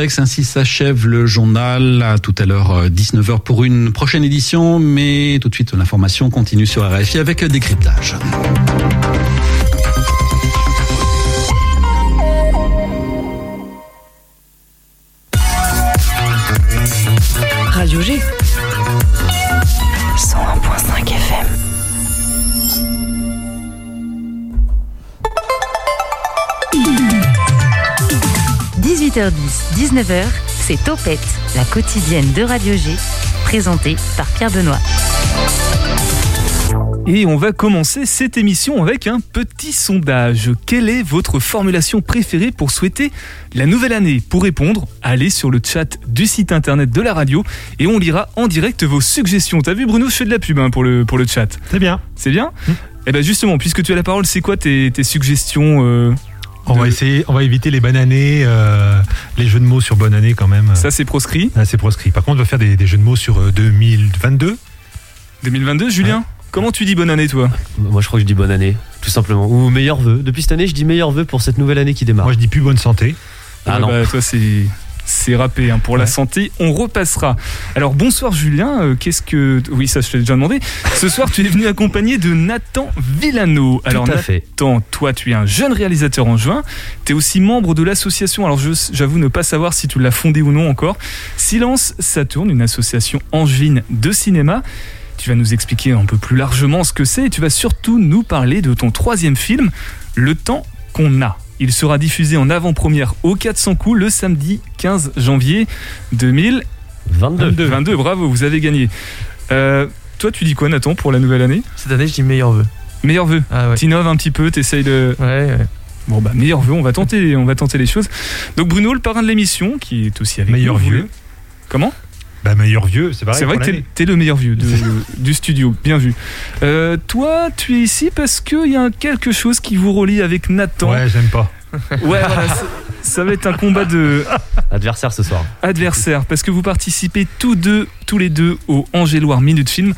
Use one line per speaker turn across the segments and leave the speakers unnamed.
Ainsi s'achève le journal. À tout à l'heure, 19h pour une prochaine édition. Mais tout de suite, l'information continue sur RFI avec décryptage.
18h10, 19h, c'est Topette, la quotidienne de Radio G, présentée par Pierre Benoît.
Et on va commencer cette émission avec un petit sondage. Quelle est votre formulation préférée pour souhaiter la nouvelle année? Pour répondre, allez sur le chat du site internet de la radio et on lira en direct vos suggestions. T'as vu Bruno, je fais de la pub hein, pour, le, pour le chat.
C'est bien.
C'est bien? Et Eh bien justement, puisque tu as la parole, c'est quoi tes, tes suggestions euh,
On va
de-
essayer, on va éviter les bonnes années, euh, les jeux de mots sur bonne année quand même.
Ça c'est proscrit.
Ah, c'est proscrit. Par contre, on va faire des, des jeux de mots sur euh, 2022.
2022, Julien Comment tu dis bonne année toi?
Moi, je crois que je dis bonne année, tout simplement. Ou meilleurs vœux. Depuis cette année, je dis meilleurs vœux pour cette nouvelle année qui démarre.
Moi, je dis plus bonne santé.
Ah
Ouais,
non.
bah, toi c'est c'est râpé hein, pour la santé. On repassera. Alors bonsoir Julien. Euh, Qu'est-ce que oui ça je t'ai déjà demandé. Ce soir tu es venu accompagné de Nathan Villano. Alors
tout à fait.
Nathan, toi tu es un jeune réalisateur en juin. Tu es aussi membre de l'association. Alors j'avoue ne pas savoir si tu l'as fondée ou non encore. Silence Saturne, une association angevine de cinéma. Tu vas nous expliquer un peu plus largement ce que c'est et tu vas surtout nous parler de ton troisième film, Le temps qu'on a. Il sera diffusé en avant-première au 400 coups le samedi 15 janvier 2022.
22.
bravo, vous avez gagné. Euh, toi, tu dis quoi, Nathan, pour la nouvelle année?
Cette année, je dis meilleur vœu.
Meilleur vœu.
Ah ouais.
T'innoves un petit peu, t'essayes de.
Ouais, ouais.
Bon, bah, meilleur vœu, on va tenter, on va tenter les choses. Donc, Bruno, le parrain de l'émission, qui est aussi avec
Meilleur vieux.
le- Comment?
Bah, meilleur vieux, c'est pareil.
C'est vrai que t'es, le meilleur vieux de- du studio, bien vu. Euh, toi, tu es ici parce qu'il y a quelque chose qui vous relie avec Nathan.
Ouais, j'aime pas.
Ouais, voilà, ça, va être un combat de
Adversaire ce soir.
adversaires parce que vous participez tous deux, tous les deux au Angéloire Minute Film.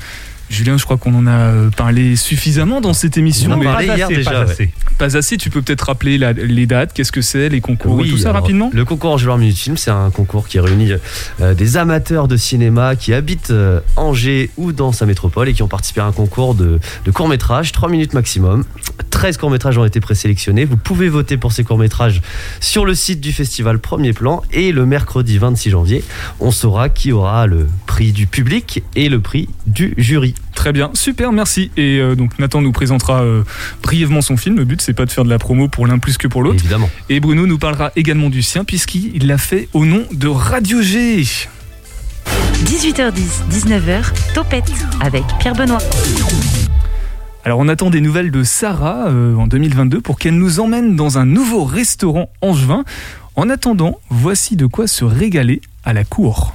Julien, je crois qu'on en a euh, parlé suffisamment dans cette émission,
On
mais
Pas
hier
assez,
déjà,
pas
ouais.
assez.
pas assez. Tu peux peut-être rappeler la- les dates, qu'est-ce que c'est, les concours, et tout ça rapidement?
Le concours Angers Minute Film, c'est un concours qui réunit euh, des amateurs de cinéma qui habitent euh, Angers ou dans sa métropole et qui ont participé à un concours de, de courts-métrages, 3 minutes maximum. 13 courts-métrages ont été présélectionnés. Vous pouvez voter pour ces courts-métrages sur le site du festival Premier Plan et le mercredi 26 janvier, on saura qui aura le prix du public et le prix du jury.
Très bien, super, merci. Et euh, donc Nathan nous présentera euh, brièvement son film. Le but, c'est pas de faire de la promo pour l'un plus que pour l'autre.
Évidemment.
Et Bruno nous parlera également du sien, puisqu'il l'a fait au nom de Radio G.
18h10, 19h, Topette avec Pierre Benoît.
Alors on attend des nouvelles de Sarah euh, en 2022 pour qu'elle nous emmène dans un nouveau restaurant angevin. En attendant, voici de quoi se régaler à la cour.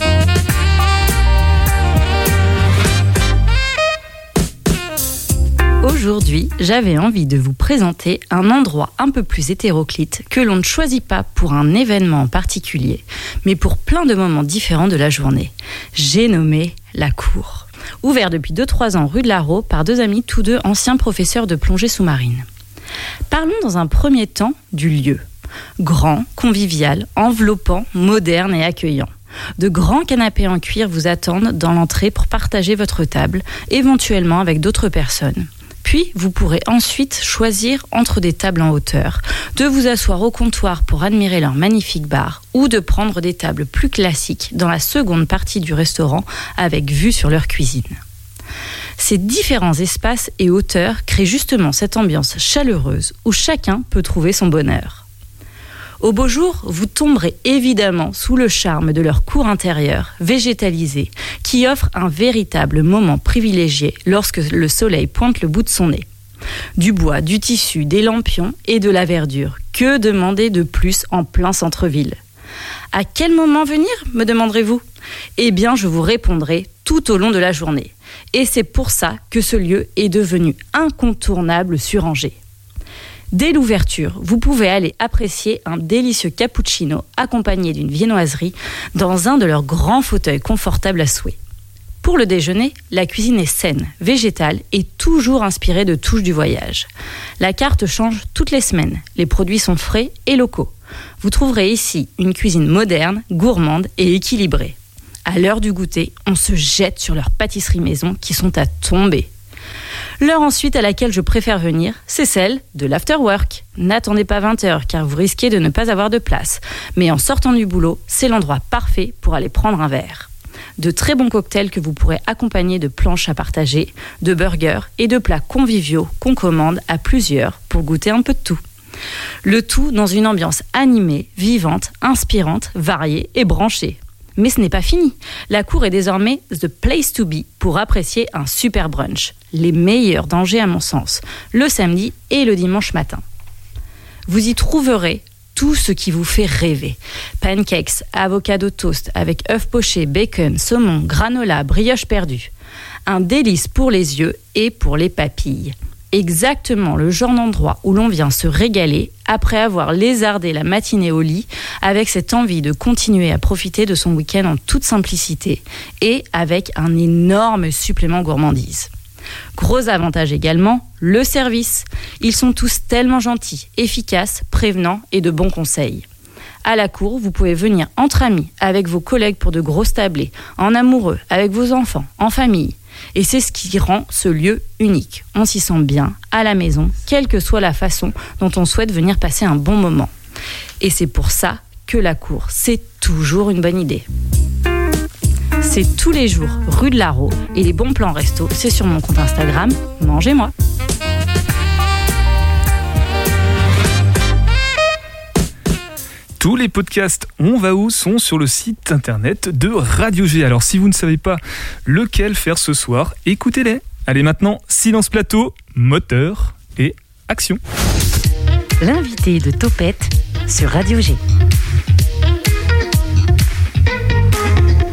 Aujourd'hui, j'avais envie de vous présenter un endroit un peu plus hétéroclite que l'on ne choisit pas pour un événement en particulier, mais pour plein de moments différents de la journée. J'ai nommé la cour. Ouvert depuis 2-3 ans rue de la Rau par deux amis, tous deux anciens professeurs de plongée sous-marine. Parlons dans un premier temps du lieu. Grand, convivial, enveloppant, moderne et accueillant. De grands canapés en cuir vous attendent dans l'entrée pour partager votre table, éventuellement avec d'autres personnes. Puis, vous pourrez ensuite choisir entre des tables en hauteur, de vous asseoir au comptoir pour admirer leur magnifique bar, ou de prendre des tables plus classiques dans la seconde partie du restaurant avec vue sur leur cuisine. Ces différents espaces et hauteurs créent justement cette ambiance chaleureuse où chacun peut trouver son bonheur. Au beau jour, vous tomberez évidemment sous le charme de leur cour intérieure, végétalisée, qui offre un véritable moment privilégié lorsque le soleil pointe le bout de son nez. Du bois, du tissu, des lampions et de la verdure. Que demander de plus en plein centre-ville? À quel moment venir, me demanderez-vous? Eh bien, je vous répondrai tout au long de la journée. Et c'est pour ça que ce lieu est devenu incontournable sur Angers. Dès l'ouverture, vous pouvez aller apprécier un délicieux cappuccino accompagné d'une viennoiserie dans un de leurs grands fauteuils confortables à souhait. Pour le déjeuner, la cuisine est saine, végétale et toujours inspirée de touches du voyage. La carte change toutes les semaines, les produits sont frais et locaux. Vous trouverez ici une cuisine moderne, gourmande et équilibrée. À l'heure du goûter, on se jette sur leurs pâtisseries maison qui sont à tomber. L'heure ensuite à laquelle je préfère venir, c'est celle de l'afterwork. N'attendez pas 20 heures car vous risquez de ne pas avoir de place. Mais en sortant du boulot, c'est l'endroit parfait pour aller prendre un verre. De très bons cocktails que vous pourrez accompagner de planches à partager, de burgers et de plats conviviaux qu'on commande à plusieurs pour goûter un peu de tout. Le tout dans une ambiance animée, vivante, inspirante, variée et branchée. Mais ce n'est pas fini. La cour est désormais the place to be pour apprécier un super brunch. Les meilleurs dangers à mon sens, le samedi et le dimanche matin. Vous y trouverez tout ce qui vous fait rêver. Pancakes, avocado toast avec œufs pochés, bacon, saumon, granola, brioche perdue. Un délice pour les yeux et pour les papilles exactement le genre d'endroit où l'on vient se régaler après avoir lézardé la matinée au lit avec cette envie de continuer à profiter de son week-end en toute simplicité et avec un énorme supplément gourmandise. Gros avantage également, le service. Ils sont tous tellement gentils, efficaces, prévenants et de bons conseils. À la cour, vous pouvez venir entre amis, avec vos collègues pour de grosses tablées, en amoureux, avec vos enfants, en famille. Et c'est ce qui rend ce lieu unique. On s'y sent bien, à la maison, quelle que soit la façon dont on souhaite venir passer un bon moment. Et c'est pour ça que la cour, c'est toujours une bonne idée. C'est tous les jours rue de Larro et les bons plans resto, c'est sur mon compte Instagram, mangez-moi.
Tous les podcasts On va où sont sur le site internet de Radio G. Alors si vous ne savez pas lequel faire ce soir, écoutez-les. Allez maintenant, silence plateau, moteur et action.
L'invité de Topette sur Radio G.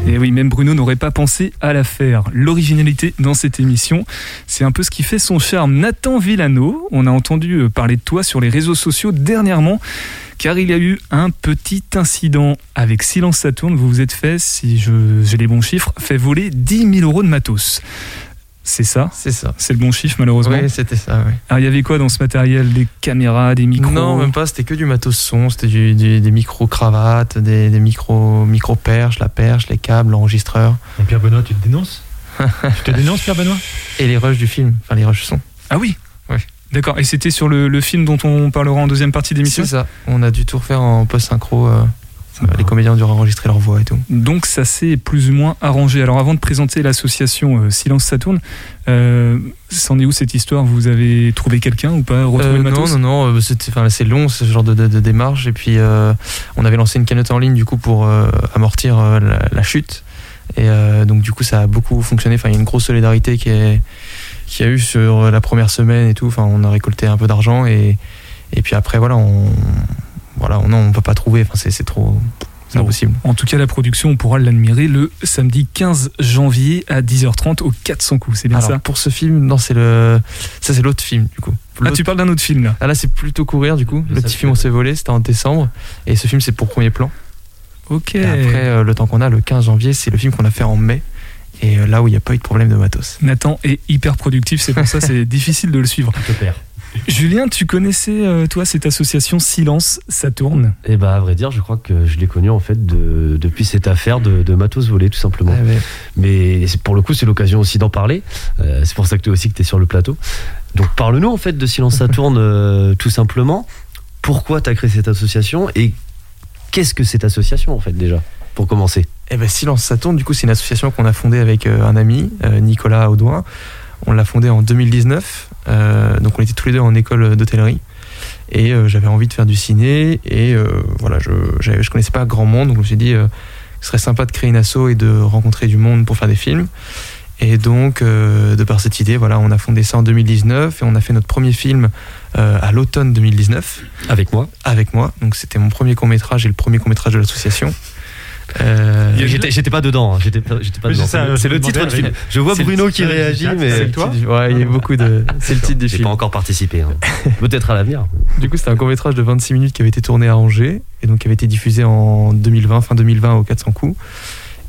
Et oui, même Bruno n'aurait pas pensé à la faire. L'originalité dans cette émission, c'est un peu ce qui fait son charme. Nathan Villano, on a entendu euh, parler de toi sur les réseaux sociaux dernièrement car il y a eu un petit incident avec Silence Saturne. Vous vous êtes fait, si j'ai les bons chiffres, fait voler 10 000 euros de matos. C'est ça
C'est ça.
C'est le bon chiffre, malheureusement.
Oui, c'était ça, oui.
Alors, il y avait quoi dans ce matériel? Des caméras, des micros?
Non, même pas, c'était que du matos son, c'était des micro-cravates, des, des micro-perches, la perche, les câbles, l'enregistreur.
Et Pierre Benoît, tu te dénonces? Tu te dénonces, Pierre Benoît?
Et les rushs du film, enfin les rushs son.
Ah oui? D'accord, et c'était sur le, film dont on parlera en deuxième partie d'émission
C'est ça, on a dû tout refaire en post-synchro. Euh, les comédiens ont dû enregistrer leur voix et tout.
Donc ça s'est plus ou moins arrangé. Alors avant de présenter l'association euh, Silence Saturne, euh, c'en est où cette histoire? Vous avez trouvé quelqu'un ou pas? Retrouvé
Non, non, non, euh, c'est long ce genre de, démarche. Et puis on avait lancé une cagnotte en ligne du coup pour amortir la, chute. Et donc du coup ça a beaucoup fonctionné. Enfin il y a une grosse solidarité qui est qu'il y a eu sur la première semaine et tout. Enfin, on a récolté un peu d'argent et, et puis après, voilà, on voilà, on peut pas trouver. Enfin, c'est trop. C'est impossible.
En tout cas, la production, on pourra l'admirer le samedi 15 janvier à 10h30 au 400 coups. C'est bien ça
Pour ce film, non, c'est le. Ça, c'est l'autre film, du coup.
Ah, tu parles d'un autre film là
Ah, là, c'est plutôt courir, du coup. Le, petit film, on s'est volé, c'était en décembre. Et ce film, c'est pour premier plan.
Ok.
Et après, euh, le temps qu'on a, le 15 janvier, c'est le film qu'on a fait en mai et euh, là où il n'y a pas eu de problème de matos.
Nathan est hyper productif, c'est pour ça c'est difficile de le suivre. Julien, tu connaissais euh, toi cette association Silence ça tourne?
Eh bah à vrai dire, je crois que je l'ai connu en fait depuis cette affaire de, matos volé tout simplement. Ah Mais pour le coup, c'est l'occasion aussi d'en parler. Euh, c'est pour ça que toi aussi que tu es sur le plateau. Donc parle-nous en fait de Silence ça tourne tout simplement. Pourquoi tu as créé cette association et qu'est-ce que cette association en fait déjà pour commencer?
Eh ben, Silence ça tourne, du coup, c'est une association qu'on a fondée avec euh, un ami, euh, Nicolas Audouin. On l'a fondée en 2019. Euh, donc, on était tous les deux en école d'hôtellerie. Et j'avais envie de faire du ciné. Et voilà, je, je connaissais pas grand monde. Donc, je me suis dit, ce serait sympa de créer une asso et de rencontrer du monde pour faire des films. Et donc, euh, de par cette idée, voilà, on a fondé ça en 2019 et on a fait notre premier film euh, à l'automne 2019
Avec moi.
avec moi. Donc, c'était mon premier court métrage et le premier court métrage de l'association. Euh,
J'étais j'étais pas dedans. hein, J'étais pas, j'étais pas dedans.
c'est ça,
C'est-
je
C'est
me
le titre du film. Je vois Bruno qui réagit, mais
c'est le titre du- ouais, il y a beaucoup de. C'est le titre du
j'ai
film.
pas encore participé. hein. Peut-être à l'avenir.
Du coup, c'était un court métrage de 26 minutes qui avait été tourné à Angers et donc qui avait été diffusé en 2020, fin 2020 au 400 coups.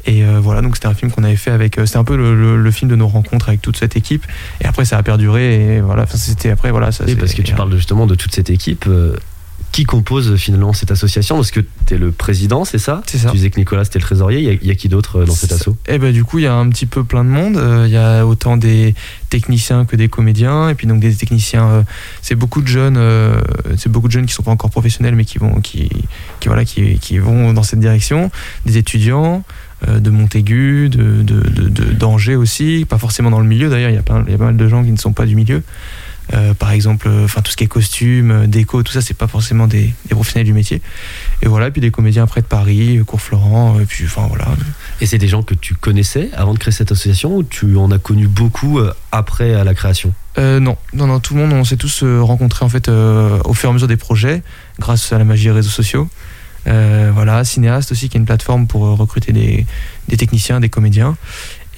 Et euh, voilà, donc c'était un film qu'on avait fait avec. euh, C'était un peu le, le- le film de nos rencontres avec toute cette équipe. Et après, ça a perduré. Et voilà, c'était après, voilà. Ça,
Oui,
c'est-
parce que tu parles justement de toute cette équipe. euh, Qui compose finalement cette association? Parce que tu es le président, c'est ça?
C'est ça.
Tu disais que Nicolas c'était le trésorier. Il y a- il y, a qui d'autre euh, dans cet assaut?
Et ben du coup, il y a un petit peu plein de monde. Euh, Il y a autant des techniciens que des comédiens. Et puis donc des techniciens, euh, c'est beaucoup de jeunes. euh, c'est beaucoup de jeunes qui sont pas encore professionnels, mais qui vont, qui, qui voilà, qui, qui vont dans cette direction. Des étudiants euh, de Montaigu, de, de, de- de- d'Angers aussi. Pas forcément dans le milieu. D'ailleurs, il y a pas mal de gens qui ne sont pas du milieu. Euh, par exemple, euh, enfin tout ce qui est costume, euh, déco, tout ça, c'est pas forcément des, des professionnels du métier. Et voilà, et puis des comédiens après de Paris, Cours Florent, et puis enfin voilà.
Et c'est des gens que tu connaissais avant de créer cette association ou tu en as connu beaucoup après à la création?
Euh, non, non, non, tout le monde, on s'est tous rencontrés en fait euh, au fur et à mesure des projets, grâce à la magie des réseaux sociaux. Euh, voilà, Cinéaste aussi, qui est une plateforme pour recruter des, des techniciens, des comédiens.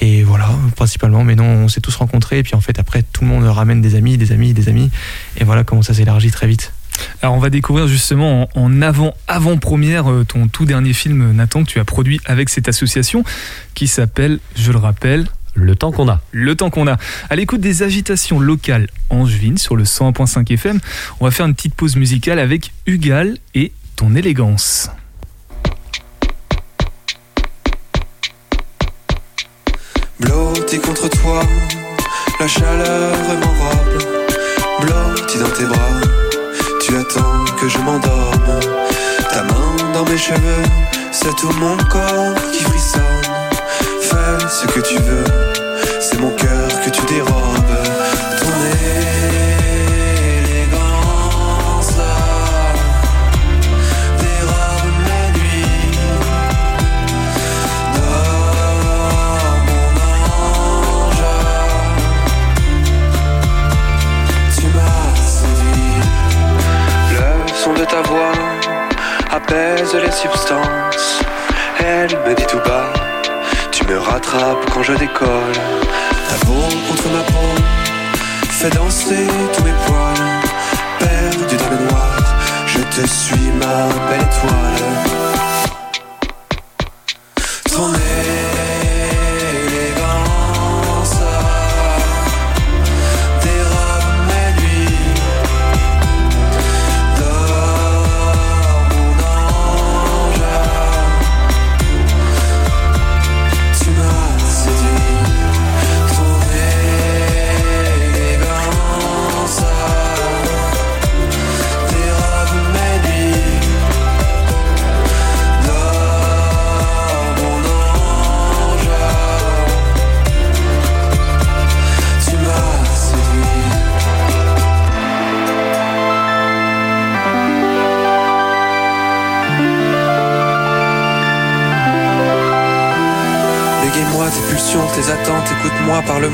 Et voilà, principalement. Mais non, on s'est tous rencontrés. Et puis en fait, après, tout le monde ramène des amis, des amis, des amis. Et voilà comment ça s'élargit très vite.
Alors on va découvrir justement en, en avant avant première ton tout dernier film Nathan que tu as produit avec cette association qui s'appelle, je le rappelle,
Le temps qu'on a.
Le temps qu'on a. À l'écoute des agitations locales angevines sur le 101.5 FM, on va faire une petite pause musicale avec Hugal et ton élégance.
Blotti contre toi, la chaleur m'enrobe. Blotti dans tes bras, tu attends que je m'endorme. Ta main dans mes cheveux, c'est tout mon corps qui frissonne. Fais ce que tu veux,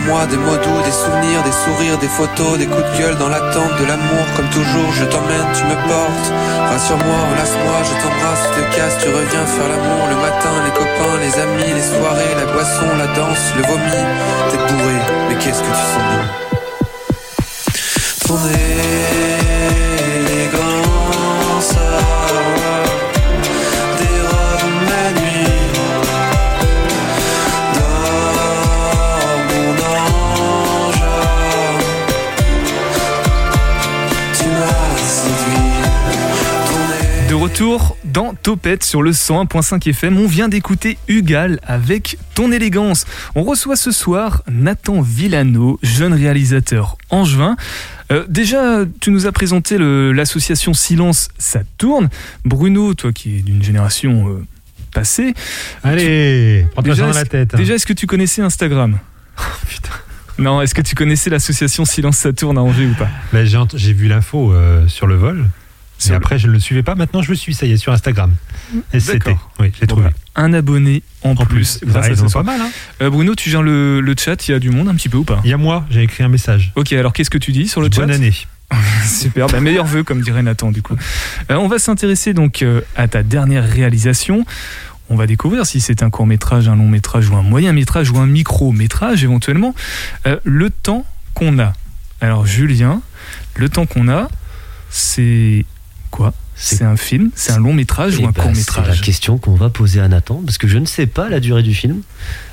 des mots doux, des souvenirs, des sourires, des photos, des coups de gueule dans l'attente de l'amour. Comme toujours, je t'emmène, tu me portes. Rassure-moi, enlace-moi, je t'embrasse, tu te casses, tu reviens faire l'amour le matin, les copains, les amis, les soirées, la boisson, la danse, le vomi. T'es bourré, mais qu'est-ce que tu sens?
Retour dans Topette sur le 101.5 FM, on vient d'écouter Hugal avec Ton élégance. On reçoit ce soir Nathan Villano, jeune réalisateur angevin. Euh, déjà, tu nous as présenté l'association Silence, ça tourne. Bruno, toi qui es d'une génération euh, passée,
Allez, prends-toi
Déjà,
dans la tête.
déjà est-ce que tu connaissais Instagram?
Putain.
Non, est-ce que tu connaissais l'association Silence, ça tourne à Angers ou pas?
Ben, j'ai vu l'info euh, sur le vol. Et après, je ne le suivais pas. Maintenant, je le suis, ça y est, sur Instagram. SCT.
D'accord.
Oui, j'ai trouvé.
bah, un abonné en,
En
plus.
plus,
grâce
Ah,
à
ils
ce
en ont
soir.
pas mal. Hein.
Euh, Bruno, tu gères le, le chat, il y a du monde un petit peu ou pas?
Il y a moi, j'ai écrit un message.
Ok, alors qu'est-ce que tu dis sur le chat?
Bonne année.
Super, bah, meilleur vœu comme dirait Nathan du coup. Euh, on va s'intéresser donc euh, à ta dernière réalisation. On va découvrir si c'est un court métrage, un long métrage ou un moyen métrage ou un micro métrage éventuellement. Le temps qu'on a. Alors Julien, le temps qu'on a, c'est quoi
C'est-
un film, c'est un long métrage
Eh
ou un
ben,
court
C'est la
métrage
question qu'on va poser à Nathan, parce que je ne sais pas la durée du film.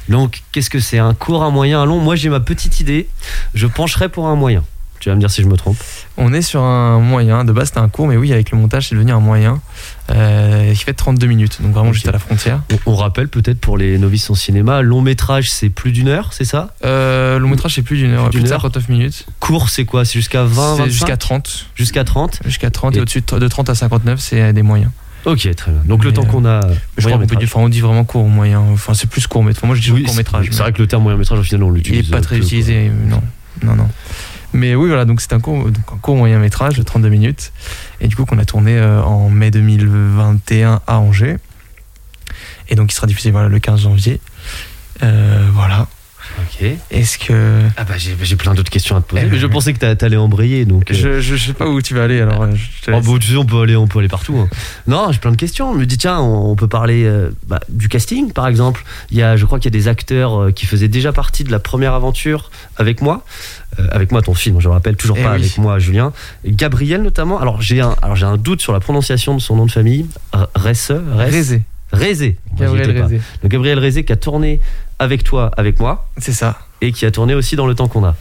Donc, qu'est-ce que c'est? Un court, un moyen, un long? Moi, j'ai ma petite idée. Je pencherai pour un moyen. Tu vas me dire si je me trompe.
On est sur un moyen. De base, c'était un court, mais oui, avec le montage, c'est devenu un moyen euh, qui fait 32 minutes, donc vraiment juste à la frontière.
On, on rappelle peut-être pour les novices en cinéma, long métrage, c'est plus d'une heure, c'est ça?
Euh, long métrage, c'est plus d'une heure,
Plus
de
heure
59 minutes.
Court, c'est quoi? C'est jusqu'à 20,
C'est
25
jusqu'à 30.
Jusqu'à 30
Jusqu'à 30 et,
Et-
au-dessus de de 30 à 59, c'est euh, des moyens.
Ok, très bien. Donc, le temps
euh,
qu'on a.
Je crois qu'on peut
métrage.
dire, enfin, on dit vraiment court ou moyen. Enfin, c'est plus court, mais enfin, moi je dis
Oui,
court métrage.
C'est vrai que le terme moyen métrage, au final, on
Il
l'utilise.
est pas très
quoi.
utilisé, non. Non, non. Mais oui, voilà, donc c'est un court, moyen métrage de 32 minutes. Et du coup, qu'on a tourné euh, en mai 2021 à Angers. Et donc, il sera diffusé le 15 janvier. Euh, voilà.
Ok.
Est-ce que.
Ah bah j'ai j'ai plein d'autres questions à te poser.
Eh
mais je pensais que t'a- t'allais embrayer, donc. euh,
Je, je, je sais pas où tu vas aller, alors euh, je
Oh, bon, tu sais, on peut aller, on peut aller partout. hein. Non, j'ai plein de questions. Je me dis, tiens, on, on peut parler euh, bah, du casting, par exemple. Il y a, je crois qu'il y a des acteurs euh, qui faisaient déjà partie de la première aventure avec moi. Euh, avec moi, ton film, je le rappelle, toujours
Eh
pas
oui.
avec moi, Julien. Gabriel, notamment. Alors, j'ai un, alors, j'ai un doute sur la prononciation de son nom de famille. Resse Resse-
Rézé. Gabriel. Rézé.
Donc, Gabriel Rézé qui a tourné avec toi, avec moi,
C'est ça.
et qui a tourné aussi dans le temps qu'on a.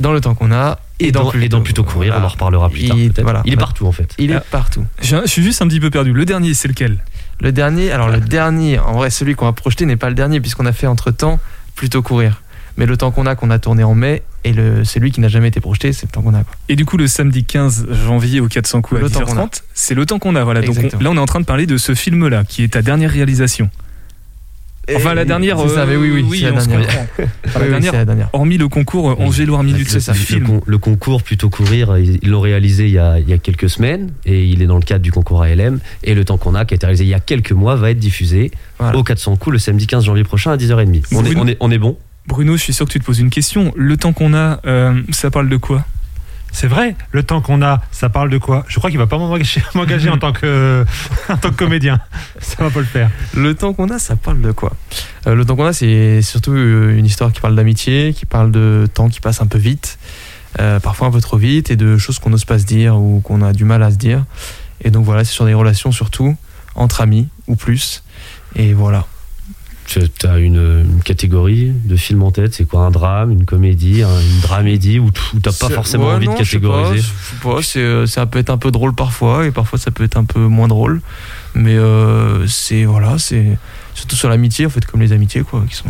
Dans le temps qu'on a.
Et, dans, et dans Plutôt Courir, on en reparlera plus
Il-
tard. peut-être.
voilà.
Il est partout, en fait.
Il est
Ah.
partout.
je, je suis juste un petit peu perdu. Le dernier, c'est lequel?
Le dernier, alors le dernier, en vrai, celui qu'on va projeter n'est pas le dernier, puisqu'on a fait entre temps plutôt courir. Mais le temps qu'on a, qu'on a tourné en mai, et le, celui qui n'a jamais été projeté, c'est le temps qu'on a. Quoi.
Et du coup, le samedi 15 janvier au 400 coups à
Le temps qu'on
10h30, c'est le temps qu'on a. Voilà. Donc on-
Exactement.
là, on est en train de parler de ce film-là, qui est ta dernière réalisation. Enfin, la dernière.
C'est ça,
euh,
mais oui, oui, c'est la dernière.
Enfin,
Oui,
la
oui,
dernière,
c'est la dernière.
hormis le concours euh,
Oui.
Angers Loire Minute,
Le-
c'est ça.
le,
Film.
con- le concours plutôt courir, ils l'ont réalisé il y, a, il y a quelques semaines et il est dans le cadre du concours ALM. Et le temps qu'on a, qui a été réalisé il y a quelques mois, va être diffusé
Voilà.
au 400 coups le samedi 15 janvier prochain à 10h30. On est, on est, on est bon
Bruno, je suis sûr que tu te poses une question. Le temps qu'on a, euh, ça parle de quoi?
C'est vrai, le temps qu'on a, ça parle de quoi? Je crois qu'il va pas m'engager en, tant que, en tant que comédien. Ça va pas le faire.
Le temps qu'on a, ça parle de quoi? Euh, Le temps qu'on a, c'est surtout euh, une histoire qui parle d'amitié, qui parle de temps qui passe un peu vite, euh, parfois un peu trop vite, et de choses qu'on n'ose pas se dire ou qu'on a du mal à se dire. Et donc voilà, c'est sur des relations surtout, entre amis ou plus. Et voilà.
Tu as une, une catégorie de film en tête, c'est quoi Un drame, une comédie, un- une dramédie où t'as pas forcément
ouais,
envie
non,
de
je sais pas,
catégoriser
je sais pas, c'est, euh, ça peut être un peu drôle parfois, et parfois ça peut être un peu moins drôle. Mais euh, c'est voilà, c'est surtout sur l'amitié, en fait, comme les amitiés, quoi, qui sont.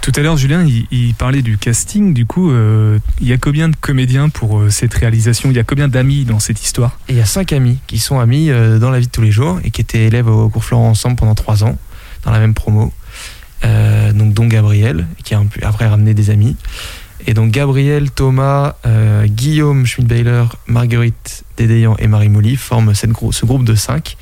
Tout à l'heure, Julien, il, il parlait du casting. Du coup, euh, il y a combien de comédiens pour euh, cette réalisation? Il y a combien d'amis dans cette histoire?
Et il y a cinq amis qui sont amis euh, dans la vie de tous les jours et qui étaient élèves au cours Florent ensemble pendant trois ans, dans la même promo. Euh, donc, dont Gabriel, qui a après ramené des amis. Et donc, Gabriel, Thomas, euh, Guillaume Schmidt-Baylor, Marguerite Dédéan et Marie Mouly forment cette grou- ce groupe de cinq.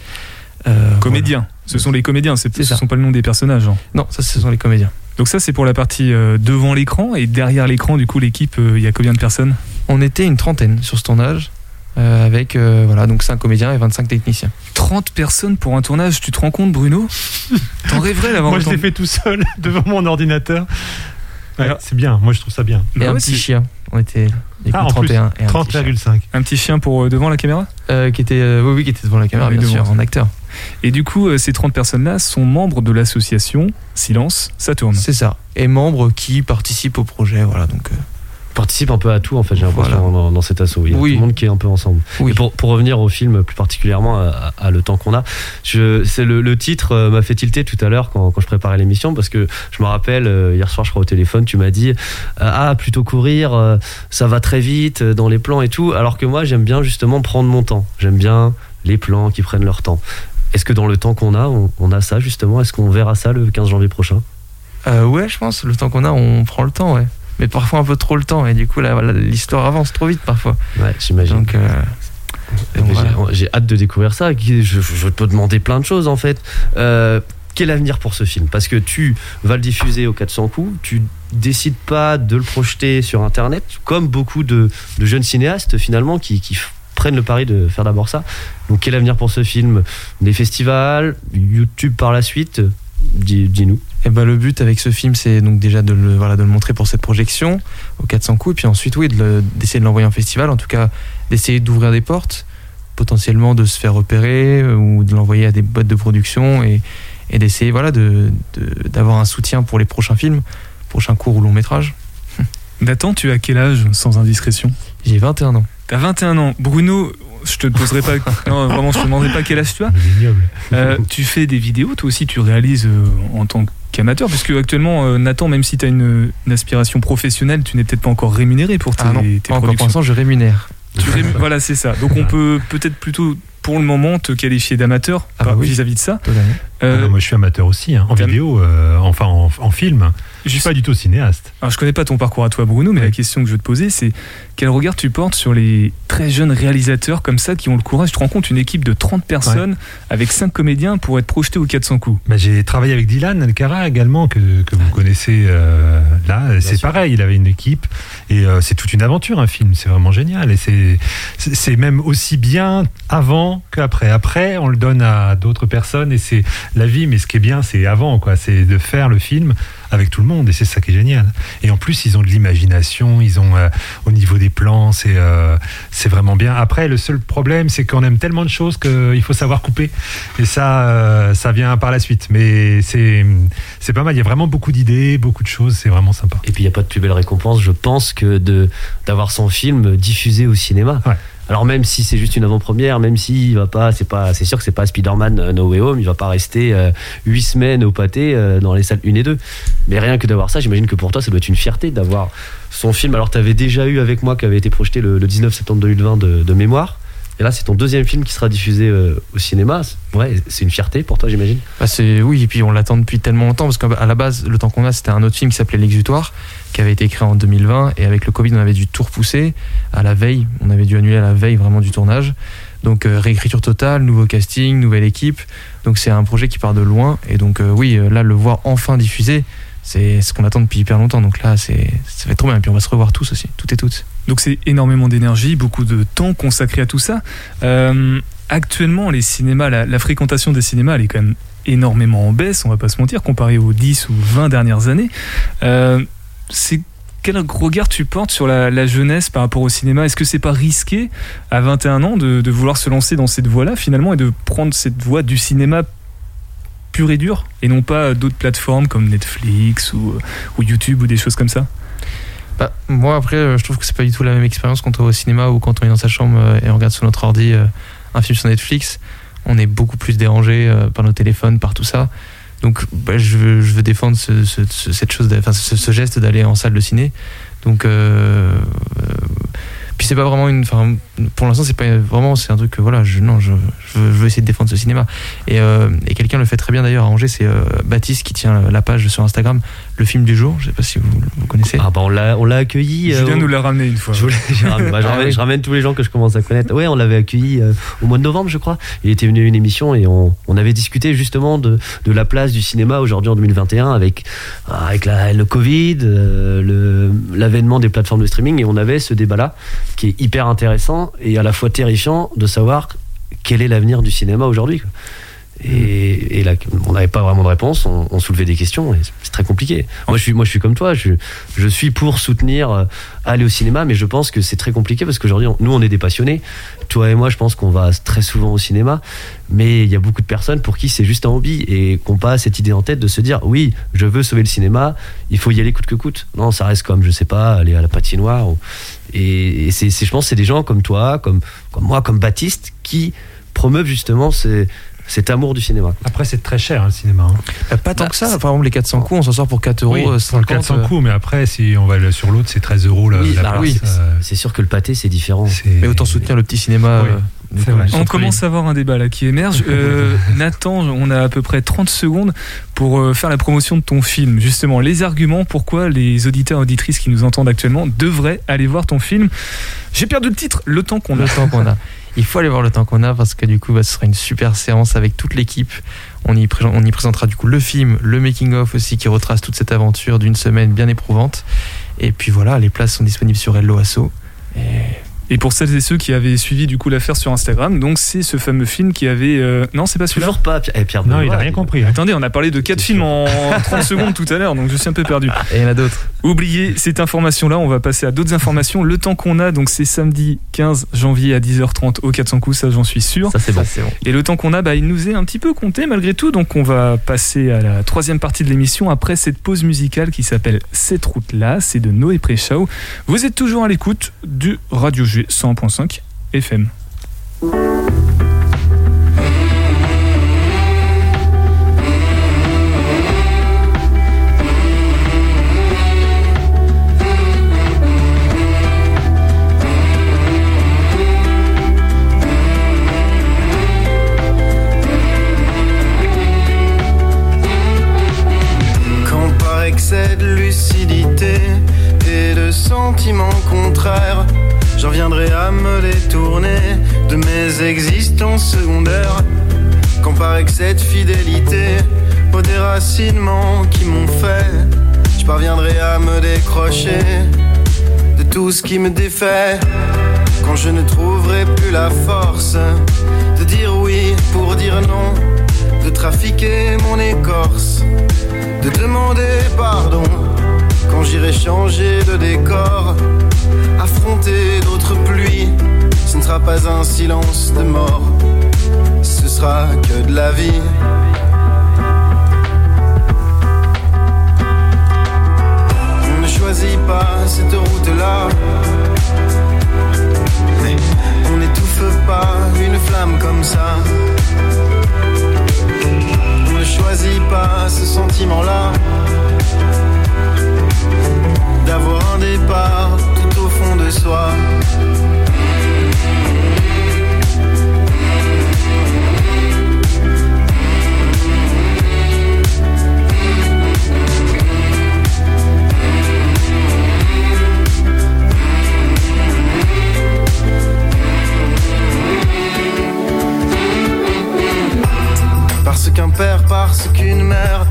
Euh,
Comédiens. Ce sont les comédiens, ce
ça.
sont pas le nom des personnages. hein.
Non, ça, ce sont les comédiens.
Donc ça, c'est pour la partie euh, devant l'écran. Et derrière l'écran, du coup, l'équipe, il y a combien de personnes?
On était une trentaine sur ce tournage, euh, avec euh, voilà, donc 5 comédiens et 25 techniciens.
30 personnes pour un tournage, tu te rends compte, Bruno? T'en rêverais d'avoir
Moi, je l'ai fait tout seul devant mon ordinateur. Ouais, c'est bien, moi je trouve ça bien.
Et un petit chien. On était
Ah, en plus,
31 et un petit chien.
30,5.
Un petit chien pour euh, devant la caméra?
Euh, qui était, euh, oui, oui, qui était devant la caméra,
Ah
bien
devant.
sûr, en acteur.
Et du coup, euh, ces 30 personnes-là sont membres de l'association Silence, ça tourne.
C'est ça. Et membres qui participent au projet, voilà. Donc, euh,
Participe un peu à tout en fait, j'ai l'impression
Voilà.
dans, dans cet assaut. Il y a
Oui.
tout le monde qui est un peu ensemble.
Oui.
Et pour, pour revenir au film plus particulièrement à, à le temps qu'on a, c'est le, le titre euh, m'a fait tilter tout à l'heure quand, quand je préparais l'émission parce que je me rappelle euh, hier soir je crois au téléphone tu m'as dit euh, ah plutôt courir ça va très vite dans les plans et tout alors que moi j'aime bien justement prendre mon temps j'aime bien les plans qui prennent leur temps. Est-ce que dans le temps qu'on a on, on a ça justement? Est-ce qu'on verra ça le 15 janvier prochain?
Euh, ouais, je pense, le temps qu'on a, on prend le temps, ouais. Mais parfois un peu trop le temps, et du coup, l'histoire avance trop vite parfois.
Ouais j'imagine.
Donc, euh, Donc,
j'ai-
voilà.
J'ai hâte de découvrir ça. Je, je peux te demander plein de choses en fait. Euh, quel avenir pour ce film? Parce que tu vas le diffuser au 400 coups, tu décides pas de le projeter sur Internet, comme beaucoup de, de jeunes cinéastes finalement qui, prennent le pari de faire d'abord ça. Donc quel avenir pour ce film? Des festivals, YouTube par la suite? Dis- Dis-nous.
Et ben, le but avec ce film, c'est donc déjà de le, voilà, de le montrer pour cette projection au 400 coups, et puis ensuite, oui, de d'essayer de l'envoyer en festival, en tout cas, d'essayer d'ouvrir des portes, potentiellement de se faire repérer, euh, ou de l'envoyer à des boîtes de production, et, et d'essayer voilà, de- de- d'avoir un soutien pour les prochains films, prochains courts ou longs métrages.
Nathan, tu as quel âge sans indiscrétion?
J'ai 21 ans.
T'as 21 ans. Bruno, je te poserai pas. non, vraiment, je te demanderai pas quel âge tu as. Euh, tu fais des vidéos, toi aussi, tu réalises euh, en tant qu'amateur, puisque actuellement, euh, Nathan, même si tu as une, une aspiration professionnelle, tu n'es peut-être pas encore rémunéré pour tes,
Ah non,
tes
pas encore. Pour
productions.
l'instant, je rémunère.
Tu voilà, c'est ça. Donc on peut peut-être plutôt, pour le moment, te qualifier d'amateur
Ah bah oui.
vis-à-vis de ça. Euh,
Ah non, moi, je suis amateur aussi, hein, en vidéo, euh, enfin en, en film. Je suis pas du tout cinéaste.
Alors je connais pas ton parcours à toi Bruno, mais la question que je veux te poser c'est quel regard tu portes sur les très jeunes réalisateurs comme ça qui ont le courage, tu te rends compte une équipe de 30 personnes avec 5 comédiens pour être projetés aux 400 coups.
Bah, j'ai travaillé avec Dylan Alcara également, que, que vous connaissez euh, là. C'est pareil, il avait une équipe et euh, c'est toute une aventure, un film. C'est vraiment génial. Et c'est même aussi bien avant qu'après. Après, on le donne à d'autres personnes et c'est la vie, mais ce qui est bien, c'est avant, quoi. C'est de faire le film avec tout le monde et c'est ça qui est génial. Et en plus, ils ont de l'imagination, ils ont euh, au niveau des plans, c'est euh, c'est vraiment bien. Après, le seul problème, c'est qu'on aime tellement de choses qu'il faut savoir couper. Et ça, euh, ça vient par la suite. Mais c'est c'est pas mal. Il y a vraiment beaucoup d'idées, beaucoup de choses. C'est vraiment sympa.
Et puis il n'y a pas de plus belle récompense, je pense, que de d'avoir son film diffusé au cinéma.
Ouais.
Alors même si c'est juste une avant-première, même si il va pas, c'est pas, c'est sûr que c'est pas Spider-Man euh, No Way Home, il va pas rester euh, huit semaines au pâté euh, dans les salles 1 et 2. Mais rien que d'avoir ça, j'imagine que pour toi, ça doit être une fierté d'avoir son film. Alors tu avais déjà eu avec moi qui avait été projeté le, le 19 septembre 2020 de, de mémoire. Et là, c'est ton deuxième film qui sera diffusé euh, au cinéma. Ouais, c'est une fierté pour toi, j'imagine.
Bah, c'est oui et puis on l'attend depuis tellement longtemps parce qu'à la base le temps qu'on a c'était un autre film qui s'appelait l'exutoire qui avait été écrit en 2020 et avec le Covid on avait dû tout repousser à la veille. On avait dû annuler à la veille vraiment du tournage. Donc euh, réécriture totale nouveau casting nouvelle équipe. Donc c'est un projet qui part de loin. Et donc euh, oui là le voir enfin diffusé c'est ce qu'on attend depuis hyper longtemps. Donc là c'est ça fait trop bien. Et puis on va se revoir tous aussi toutes et toutes
Donc c'est énormément d'énergie, beaucoup de temps consacré à tout ça. Euh, actuellement, les cinémas, la, fréquentation des cinémas, elle est quand même énormément en baisse, on va pas se mentir, comparé aux 10 ou 20 dernières années. Euh, quel regard tu portes sur la, jeunesse par rapport au cinéma? Est-ce que c'est pas risqué à 21 ans de, vouloir se lancer dans cette voie-là finalement et de prendre cette voie du cinéma pur et dur et non pas d'autres plateformes comme Netflix ou YouTube ou des choses comme ça?
Bah, moi après euh, je trouve que c'est pas du tout la même expérience quand on va au cinéma ou quand on est dans sa chambre euh, et on regarde sur notre ordi euh, un film sur Netflix. On est beaucoup plus dérangé par nos téléphones par tout ça. Donc bah, je, veux, défendre ce, ce- ce- cette chose enfin, ce, geste d'aller en salle de ciné. Donc puis c'est pas vraiment une pour l'instant c'est pas vraiment c'est un truc que voilà je non je, je, veux, essayer de défendre ce cinéma. Et, et quelqu'un le fait très bien d'ailleurs à Angers c'est Baptiste qui tient la page sur Instagram le film du jour je sais pas si vous, vous connaissez
Ah bah on l'a, on l'a accueilli. euh,
Julien
au-
nous l'a ramené une fois.
Je, voulais- je ramène, bah, je
Ah
ramène- je ramène tous les gens que je commence à connaître. Ouais, on l'avait accueilli euh, au mois de novembre, je crois. Il était venu à une émission et on, on avait discuté justement de, de la place du cinéma aujourd'hui en 2021 avec, avec la- le Covid, euh, le- l'avènement des plateformes de streaming et on avait ce débat-là qui est hyper intéressant et à la fois terrifiant de savoir quel est l'avenir du cinéma aujourd'hui. quoi. Et, là, on n'avait pas vraiment de réponse, on, soulevait des questions et c'est très compliqué. Moi je, suis, comme toi, je, suis pour soutenir euh, aller au cinéma, mais je pense que c'est très compliqué parce qu'aujourd'hui, nous, on est des passionnés. Toi et moi, je pense qu'on va très souvent au cinéma, mais il y a beaucoup de personnes pour qui c'est juste un hobby et qu'on pas cette idée en tête de se dire oui, je veux sauver le cinéma, il faut y aller coûte que coûte. Non, ça reste comme, je sais pas, aller à la patinoire. ou- et, je pense, que c'est des gens comme toi, comme, comme moi, comme Baptiste, qui promeuvent justement ces- cet amour du cinéma.
Après, c'est très cher hein, le cinéma. hein.
Euh, Pas tant
Bah,
que ça. Par exemple, les 400 coups, on s'en sort pour 4 euros.
Oui,
euh, 50,
400
euh,
coups, mais après, si on va sur l'autre, c'est 13 euros la,
Oui,
la
bah oui,
euh,
C'est sûr que le pâté, c'est différent.
Mais autant soutenir le petit cinéma
Oui. Vrai.
On commence à avoir un débat là qui émerge. Euh, Nathan, on a à peu près 30 secondes pour euh, faire la promotion de ton film. Justement, les arguments pourquoi les auditeurs et auditrices qui nous entendent actuellement devraient aller voir ton film. J'ai perdu le titre, Le temps qu'on a.
le temps qu'on a. Il faut aller voir le temps qu'on a parce que du coup, bah, ce sera une super séance avec toute l'équipe. On y, pré- on y présentera du coup le film, le making-of aussi qui retrace toute cette aventure d'une semaine bien éprouvante. Et puis voilà, les places sont disponibles sur Hello Asso. Et
Et pour celles et ceux qui avaient suivi du coup l'affaire sur Instagram, donc c'est ce fameux film qui avait... euh, Non, c'est pas celui-là
Toujours pas, Pierre. eh, Pierre
Non,
Benoît,
il a rien compris. hein.
Attendez, on a parlé de quatre films en 30 secondes tout à l'heure, donc je suis un peu perdu.
et il y en a d'autres.
Oubliez cette information-là, on va passer à d'autres informations. Le temps qu'on a, donc c'est samedi 15 janvier à 10h30 au 400 coups, ça j'en suis sûr.
Ça, c'est bon.
Bon.
Et le temps qu'on a, bah, il nous est un petit peu compté malgré tout, donc on va passer à la troisième partie de l'émission après cette pause musicale qui s'appelle Cette route-là, c'est de Noé Préchao. Vous êtes toujours à l'écoute du Radio G 100.5 FM.
Quand par excès de lucidité et de sentiments contraires, j'en viendrai à me détourner de mes existences secondaires. Par excès de fidélité aux déracinements qui m'ont fait, je parviendrai à me décrocher de tout ce qui me défait. Quand je ne trouverai plus la force de dire oui pour dire non, de trafiquer mon écorce de demander pardon quand j'irai changer de décor, affronter d'autres pluies. Ce ne sera pas un silence de mort, ce sera que de la vie. On ne choisit pas cette route-là. On n'étouffe pas une flamme comme ça. On ne choisit pas ce sentiment-là D'avoir un départ Parce qu'un père, parce qu'une mère,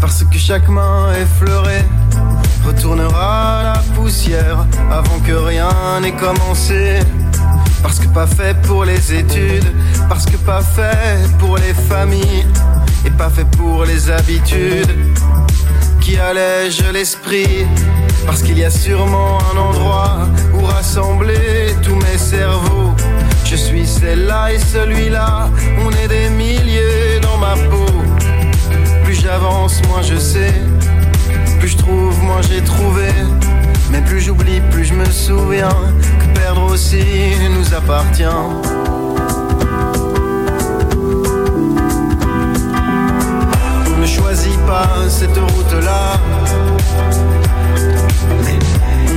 parce que chaque main effleurée retournera à la poussière avant que rien n'ait commencé. Parce que pas fait pour les études, parce que pas fait pour les familles et pas fait pour les habitudes qui allègent l'esprit. Parce qu'il y a sûrement un endroit où rassembler tous mes cerveaux. Je suis celle-là et celui-là, on est des milliers dans ma peau. Plus j'avance, moins je sais. Plus je trouve, moins j'ai trouvé. Mais plus j'oublie, plus je me souviens que perdre aussi nous appartient. On ne choisit pas cette route-là.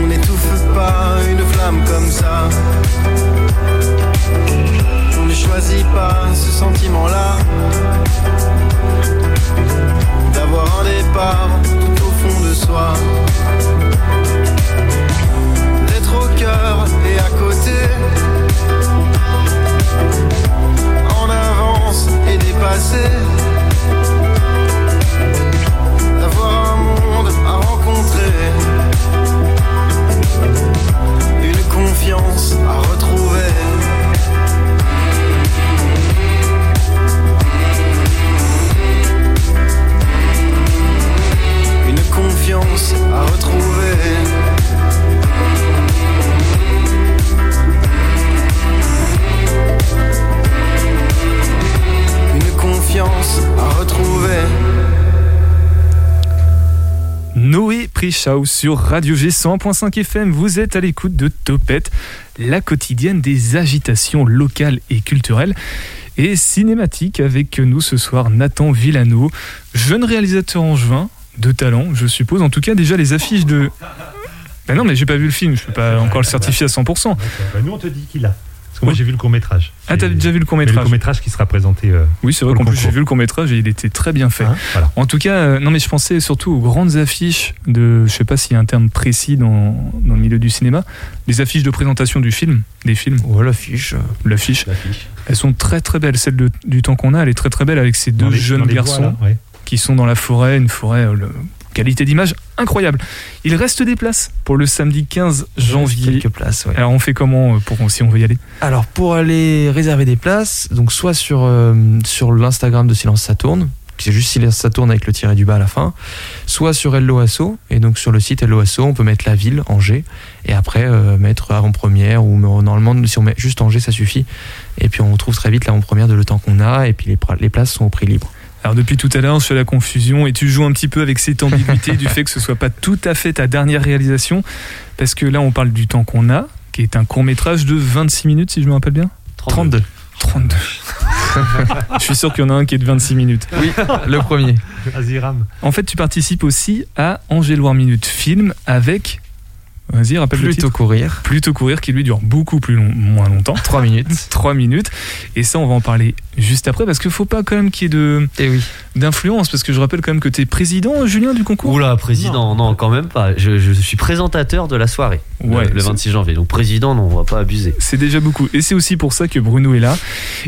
On n'étouffe pas une flamme comme ça. On ne choisit pas ce sentiment-là. D'avoir un départ au fond de soi. D'être au cœur et à côté. En avance et dépassé. À retrouver.
Noé Prichau sur Radio G 100.5 FM. Vous êtes à l'écoute de Topette, la quotidienne des agitations locales et culturelles et cinématiques. Avec nous ce soir Nathan Villano, jeune réalisateur angevin de talent, je suppose. En tout cas, déjà les affiches de. Ben non, mais j'ai pas vu le film, je peux pas encore le certifier à 100%.
Bah, nous, on te dit qu'il a. Parce Moi, j'ai vu le court métrage.
Ah, t'as déjà vu le
Le
court-métrage
court métrage qui sera présenté. euh,
Oui, c'est vrai qu'en
le
plus j'ai vu le court-métrage et il était très bien fait.
hein, voilà.
En tout cas, euh, non mais je pensais surtout aux grandes affiches de, je sais pas s'il y a un terme précis dans, dans le milieu du cinéma, les affiches de présentation du film, des films,
Ouais, l'affiche. euh,
l'affiche, elles sont très très belles. Celle de- du temps qu'on a, elle est très très belle avec ces deux
les-
jeunes
bois,
garçons
là, ouais.
qui sont dans la forêt, une forêt, euh, le- qualité d'image incroyable. Il reste des places pour le samedi 15 janvier.
Quelques places, ouais.
Alors on fait comment euh, pour si on veut y aller?
Alors pour aller réserver des places, donc soit sur, euh, sur l'Instagram de Silence ça tourne, c'est juste Silence ça tourne avec le tiret du bas à la fin, soit sur Hello Asso, et donc sur le site Hello Asso, on peut mettre la ville, Angers, et après euh, mettre avant-première, ou normalement si on met juste Angers ça suffit, et puis on trouve très vite l'avant-première de le temps qu'on a, et puis les places sont au prix libre.
Alors depuis tout à l'heure, je fais la confusion et tu joues un petit peu avec cette ambiguïté du fait que ce soit pas tout à fait ta dernière réalisation, parce que là on parle du temps qu'on a, qui est un court métrage de 26 minutes si je me rappelle bien.
32.
32. je suis sûr qu'il y en a un qui est de 26 minutes.
Oui, le premier.
Vas-y, Ram.
En fait, tu participes aussi à Angers Loire Minute Film avec. Vas-y, rappelle le
Plutôt
titre.
courir.
Plutôt courir qui lui dure beaucoup plus long, moins longtemps.
3 minutes.
3 minutes. Et ça, on va en parler juste après parce qu'il faut pas quand même qu'il y ait de,
Et oui.
d'influence parce que je rappelle quand même que tu es président, Julien, du concours?
Oula, président, non, quand même pas. Je, je suis présentateur de la soirée, le-
Ouais,
le,
c'est-
26 janvier. Donc président, non, on va pas abuser.
C'est déjà beaucoup. Et c'est aussi pour ça que Bruno est là.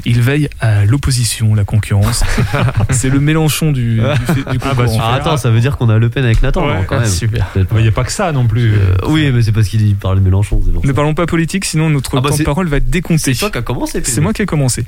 Il veille à l'opposition, la concurrence. c'est le Mélenchon du, du, du concours.
bah.
Ah, attends, ça veut dire qu'on a Le Pen avec Nathan,
Ouais.
non, quand même.
Super.
Il n'y a pas que ça non plus.
Euh, oui, mais c'est parce qu'il parle de Mélenchon, bon.
Ne parlons pas politique, sinon notre
Ah bah,
temps de parole va être décompté.
C'est toi qui as commencé.
C'est moi qui ai commencé.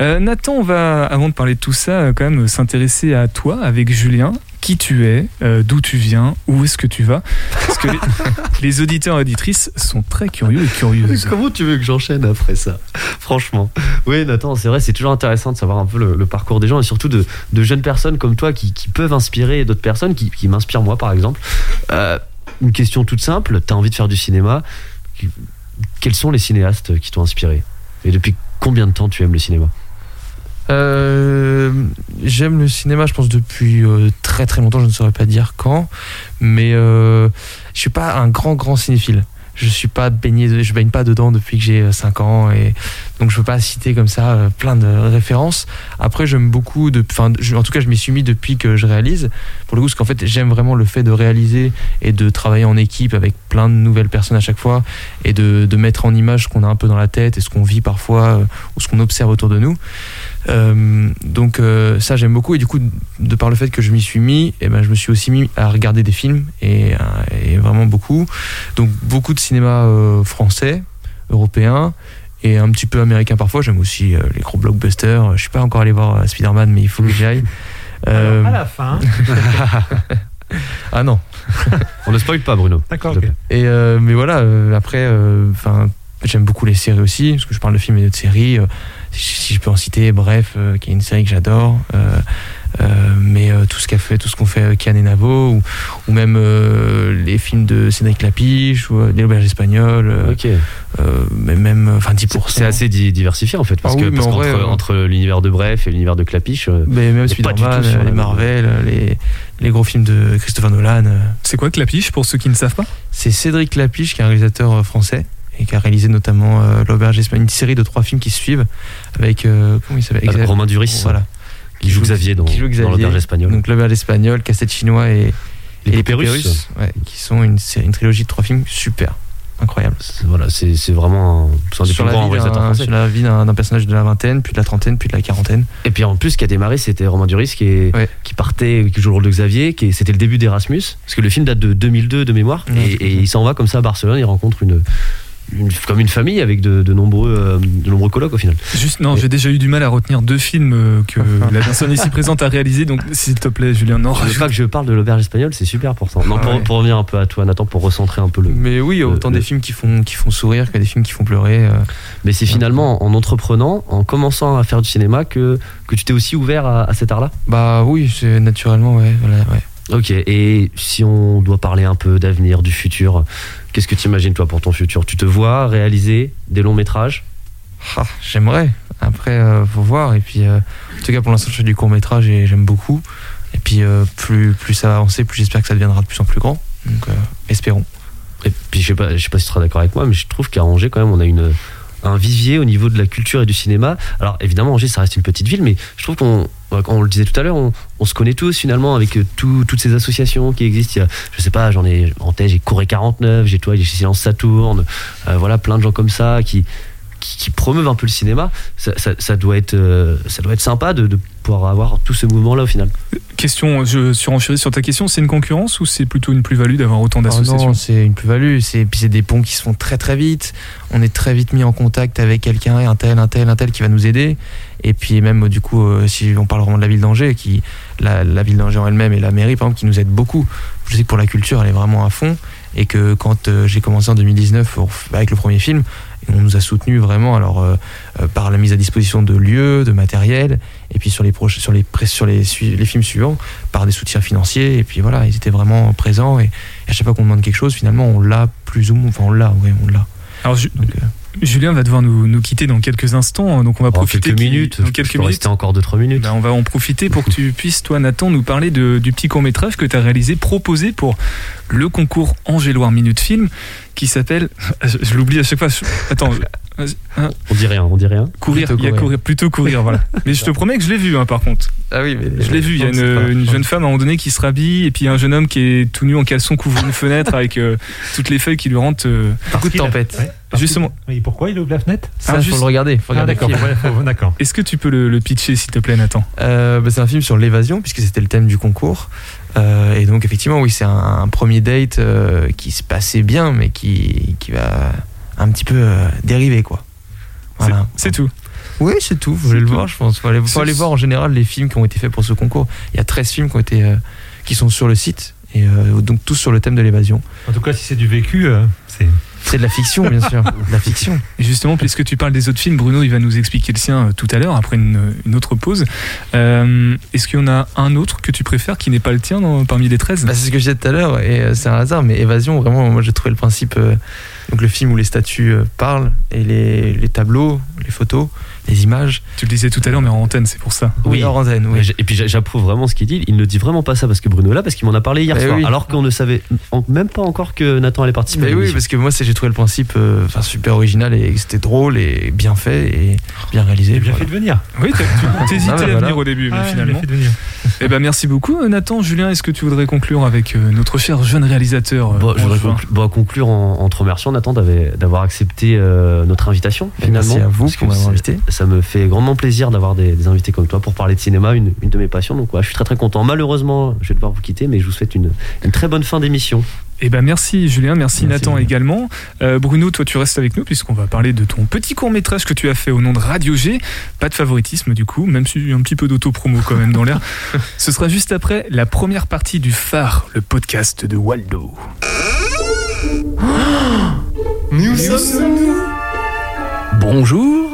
Euh, Nathan, on va, avant de parler de tout ça, euh, quand même s'intéresser à toi avec Julien. Qui tu es, euh, d'où tu viens, où est-ce que tu vas Parce que les, les auditeurs et auditrices sont très curieux et curieuses.
Comment tu veux que j'enchaîne après ça? Franchement. Oui, Nathan, c'est vrai, c'est toujours intéressant de savoir un peu le, le parcours des gens et surtout de, de jeunes personnes comme toi qui, qui peuvent inspirer d'autres personnes, qui, qui m'inspirent moi par exemple. Euh, une question toute simple, tu as envie de faire du cinéma. Quels sont les cinéastes qui t'ont inspiré? Et depuis combien de temps tu aimes le cinéma?
Euh, J'aime le cinéma, je pense, depuis euh, très très longtemps, je ne saurais pas dire quand, mais euh, je suis pas un grand grand cinéphile. Je suis pas baigné, je baigne pas dedans depuis que j'ai 5 ans et donc je peux pas citer comme ça euh, plein de références. Après j'aime beaucoup de, enfin en tout cas je m'y suis mis depuis que je réalise. Pour le coup, parce qu'en fait j'aime vraiment le fait de réaliser et de travailler en équipe avec plein de nouvelles personnes à chaque fois et de, de mettre en image ce qu'on a un peu dans la tête et ce qu'on vit parfois euh, ou ce qu'on observe autour de nous. Euh, donc euh, ça j'aime beaucoup et du coup de par le fait que je m'y suis mis et ben je me suis aussi mis à regarder des films et, euh, et vraiment beaucoup donc beaucoup de cinéma euh, français européen et un petit peu américain parfois j'aime aussi euh, les gros blockbusters je suis pas encore allé voir euh, Spider-Man mais il faut que j'y aille Euh,
Alors, à la fin.
ah non
On ne spoil pas, Bruno.
D'accord.
Et euh, mais voilà, euh, après, euh, enfin, j'aime beaucoup les séries aussi, parce que je parle de films et de séries. Si, je peux en citer, bref, euh, qui est une série que j'adore. euh, euh, mais euh, tout ce qu'a fait, tout ce qu'on fait avec Kian et Navo, ou, ou même euh, les films de Cédric Lapiche, ou euh, des auberges espagnoles, euh,
Ok.
euh, mais même, enfin, 10%.
C'est assez di- diversifié en fait, parce
Ah
que
oui,
parce qu'entre
euh,
entre l'univers de Bref et l'univers de Clapiche,
Mais même
pas du tout
Spider-Man,
sur
les
même-
Marvel, les, les gros films de Christopher Nolan.
C'est quoi Clapiche pour ceux qui ne savent pas?
C'est Cédric Lapiche, qui est un réalisateur français et qui a réalisé notamment euh, L'Auberge une série de trois films qui se suivent avec euh, comment il s'appelle?
Avec Romain Duris,
Voilà.
qui joue Xavier dans, dans l'auberge espagnole.
Donc L'Auberge espagnole, Casse-tête chinois et,
les
et
russes.
russes, ouais, qui sont une, série- une trilogie de trois films super, incroyable.
Voilà, c'est vraiment un, des
Sur
plus
la,
grands réalisateurs
sur la vie d'un personnage de la vingtaine, puis de la trentaine, puis de la quarantaine.
Et puis en plus, ce qui a démarré, c'était Romain Duris qui, est,
Ouais.
qui partait, qui joue le rôle de Xavier, qui c'était le début d'Erasmus, parce que le film date de 2002 de mémoire,
Ouais,
et, et il s'en va comme ça à Barcelone, il rencontre une, une- comme une famille avec de, de nombreux, euh, de nombreux colocs au final.
Juste, non, j'ai déjà eu du mal à retenir deux films euh, que la personne ici présente a réalisé, donc s'il te plaît, Julien, non.
Je pas que je parle de l'auberge espagnole, c'est super pour ça. Non, pour,
Ouais.
pour revenir un peu à toi, Nathan, pour recentrer un peu le.
Mais oui, autant
le-
des films qui font, qui font sourire que des films qui font pleurer. euh.
Mais c'est finalement en entreprenant, en commençant à faire du cinéma, que, que tu t'es aussi ouvert à, à cet art-là?
Bah oui, c'est naturellement, ouais. Voilà, ouais.
Ok, et si on doit parler un peu d'avenir, du futur, qu'est-ce que tu imagines toi pour ton futur? Tu te vois réaliser des longs métrages?
Ah, J'aimerais. Après, euh, faut voir. Et puis, euh, en tout cas, pour l'instant, je fais du court métrage et j'aime beaucoup. Et puis, euh, plus, plus ça va avancer, plus j'espère que ça deviendra de plus en plus grand. Donc, euh, espérons.
Et puis je sais pas, je sais pas si tu seras d'accord avec moi, mais je trouve qu'à Angers quand même on a une un vivier au niveau de la culture et du cinéma. Alors évidemment, Angers, ça reste une petite ville, mais je trouve qu'on, on le disait tout à l'heure, on, se connaît tous finalement avec euh, tout- toutes ces associations qui existent. Il y a, je sais pas, j'en ai en tête, j'ai Corée 49, j'ai toi, j'ai Silence Saturne, euh, voilà, plein de gens comme ça qui qui, qui promeuvent un peu le cinéma. Ça, ça, ça doit être, euh, ça doit être sympa de, de pouvoir avoir tout ce mouvement-là au final.
Question, je surenchéris sur ta question, c'est une concurrence ou c'est plutôt une plus-value d'avoir autant
Oh
d'associations
non, c'est une plus-value. C'est puis c'est des ponts qui se font très très vite. On est très vite mis en contact avec quelqu'un, un tel, un tel, un tel qui va nous aider. Et puis même du coup, euh, si on parle vraiment de la ville d'Angers, qui la, la ville d'Angers en elle-même et la mairie par exemple qui nous aident beaucoup. Je sais que pour la culture, elle est vraiment à fond. Et que quand euh, j'ai commencé en 2019 au- avec le premier film, on nous a soutenus vraiment alors euh, euh, par la mise à disposition de lieux, de matériel, et puis sur les sur les sur les, films suivants par des soutiens financiers. Et puis voilà, ils étaient vraiment présents. Et, et à chaque fois qu'on demande quelque chose, finalement, on l'a plus ou moins. Enfin, on l'a, oui, on l'a.
Alors, Ju-
Donc, euh,
Julien va devoir nous, nous quitter dans quelques instants, hein, donc on va
En
profiter
quelques minutes,
Dans quelques minutes.
rester encore 2-3 minutes.
Ben, on va en profiter pour que tu puisses, toi, Nathan, nous parler de- du petit court-métrage que tu as réalisé, proposé pour le concours Angéloire Minute Film, qui s'appelle. Je, l'oublie à chaque fois. je- Attends, hein,
On dit rien, on dit rien.
courir,
Plutôt
il y a
courir.
courir, plutôt courir, voilà. Mais je te promets que je l'ai vu, hein, par contre.
Ah oui, mais
Je l'ai vu. Il y a une, une jeune femme à un moment donné qui se rhabille, et puis un jeune homme qui est tout nu en caleçon couvre une fenêtre avec euh, toutes les feuilles qui lui rentrent. euh,
Coup de tempête.
Ouais,
Justement.
Oui, pourquoi il ouvre la fenêtre
Ça,
Ah,
faut
juste-
le regarder. Faut
Ah,
regarder
d'accord.
film.
ouais, faut- d'accord.
Est-ce que tu peux le, le pitcher, s'il te plaît, Nathan?
Euh, bah, c'est un film sur l'évasion, puisque c'était le thème du concours. Euh, et donc, effectivement, oui, c'est un, un premier date euh, qui se passait bien, mais qui, qui va un petit peu euh, dériver, quoi. Voilà.
C'est tout.
Oui, c'est tout. Vous voulez le voir, je pense. Faut aller, faut aller voir en général les films qui ont été faits pour ce concours. Il y a 13 films qui, ont été, euh, qui sont sur le site, et euh, donc tous sur le thème de l'évasion.
En tout cas, si c'est du vécu, euh, c'est.
C'est de la fiction, bien sûr. La fiction.
Justement, puisque tu parles des autres films, Bruno, il va nous expliquer le sien euh, tout à l'heure, après une, une autre pause. Euh, Est-ce qu'il y en a un autre que tu préfères qui n'est pas le tien dans- parmi les 13
Bah, c'est ce que je disais tout à l'heure, et euh, c'est un hasard, mais Évasion, vraiment, moi j'ai trouvé le principe, euh, donc le film où les statues euh, parlent, et les, les tableaux, les photos, les images.
Tu le disais tout à l'heure, mais en antenne, c'est pour ça.
Oui, hors antenne, oui.
Et puis j'a- j'approuve vraiment ce qu'il dit. Il ne dit vraiment pas ça parce que Bruno est là, parce qu'il m'en a parlé hier soir.
oui.
Alors qu'on ne savait en- même pas encore que Nathan allait participer.
Mais oui, parce que moi c'est- j'ai trouvé le principe euh, enfin, super original et que c'était drôle et bien fait et bien réalisé.
A bien
voilà.
fait de venir.
Oui, tu t'hésitais
Ah, bah,
à
voilà.
venir au début, mais
Ah,
finalement.
fait de venir.
Eh ben, merci beaucoup, euh, Nathan. Julien, est-ce que tu voudrais conclure avec euh, notre cher jeune réalisateur
Bon, je voudrais conclure en, en te remerciant, Nathan, d'avoir accepté euh, notre invitation.
Et
Finalement,
Merci à vous
Parce
pour
que
m'avoir invité.
Ça me fait grandement plaisir d'avoir des, des invités comme toi pour parler de cinéma, une, une de mes passions. Donc, ouais, je suis très très content. Malheureusement, je vais devoir vous quitter, mais je vous souhaite une, une très bonne fin d'émission.
Eh ben merci Julien, merci,
Merci,
Nathan
Julien.
également. Euh, Bruno, toi tu restes avec nous puisqu'on va parler de ton petit court métrage que tu as fait au nom de Radio G. Pas de favoritisme du coup, même si un petit peu d'auto-promo quand même dans l'air. Ce sera juste après la première partie du Phare, le podcast de Waldo.
Bonjour,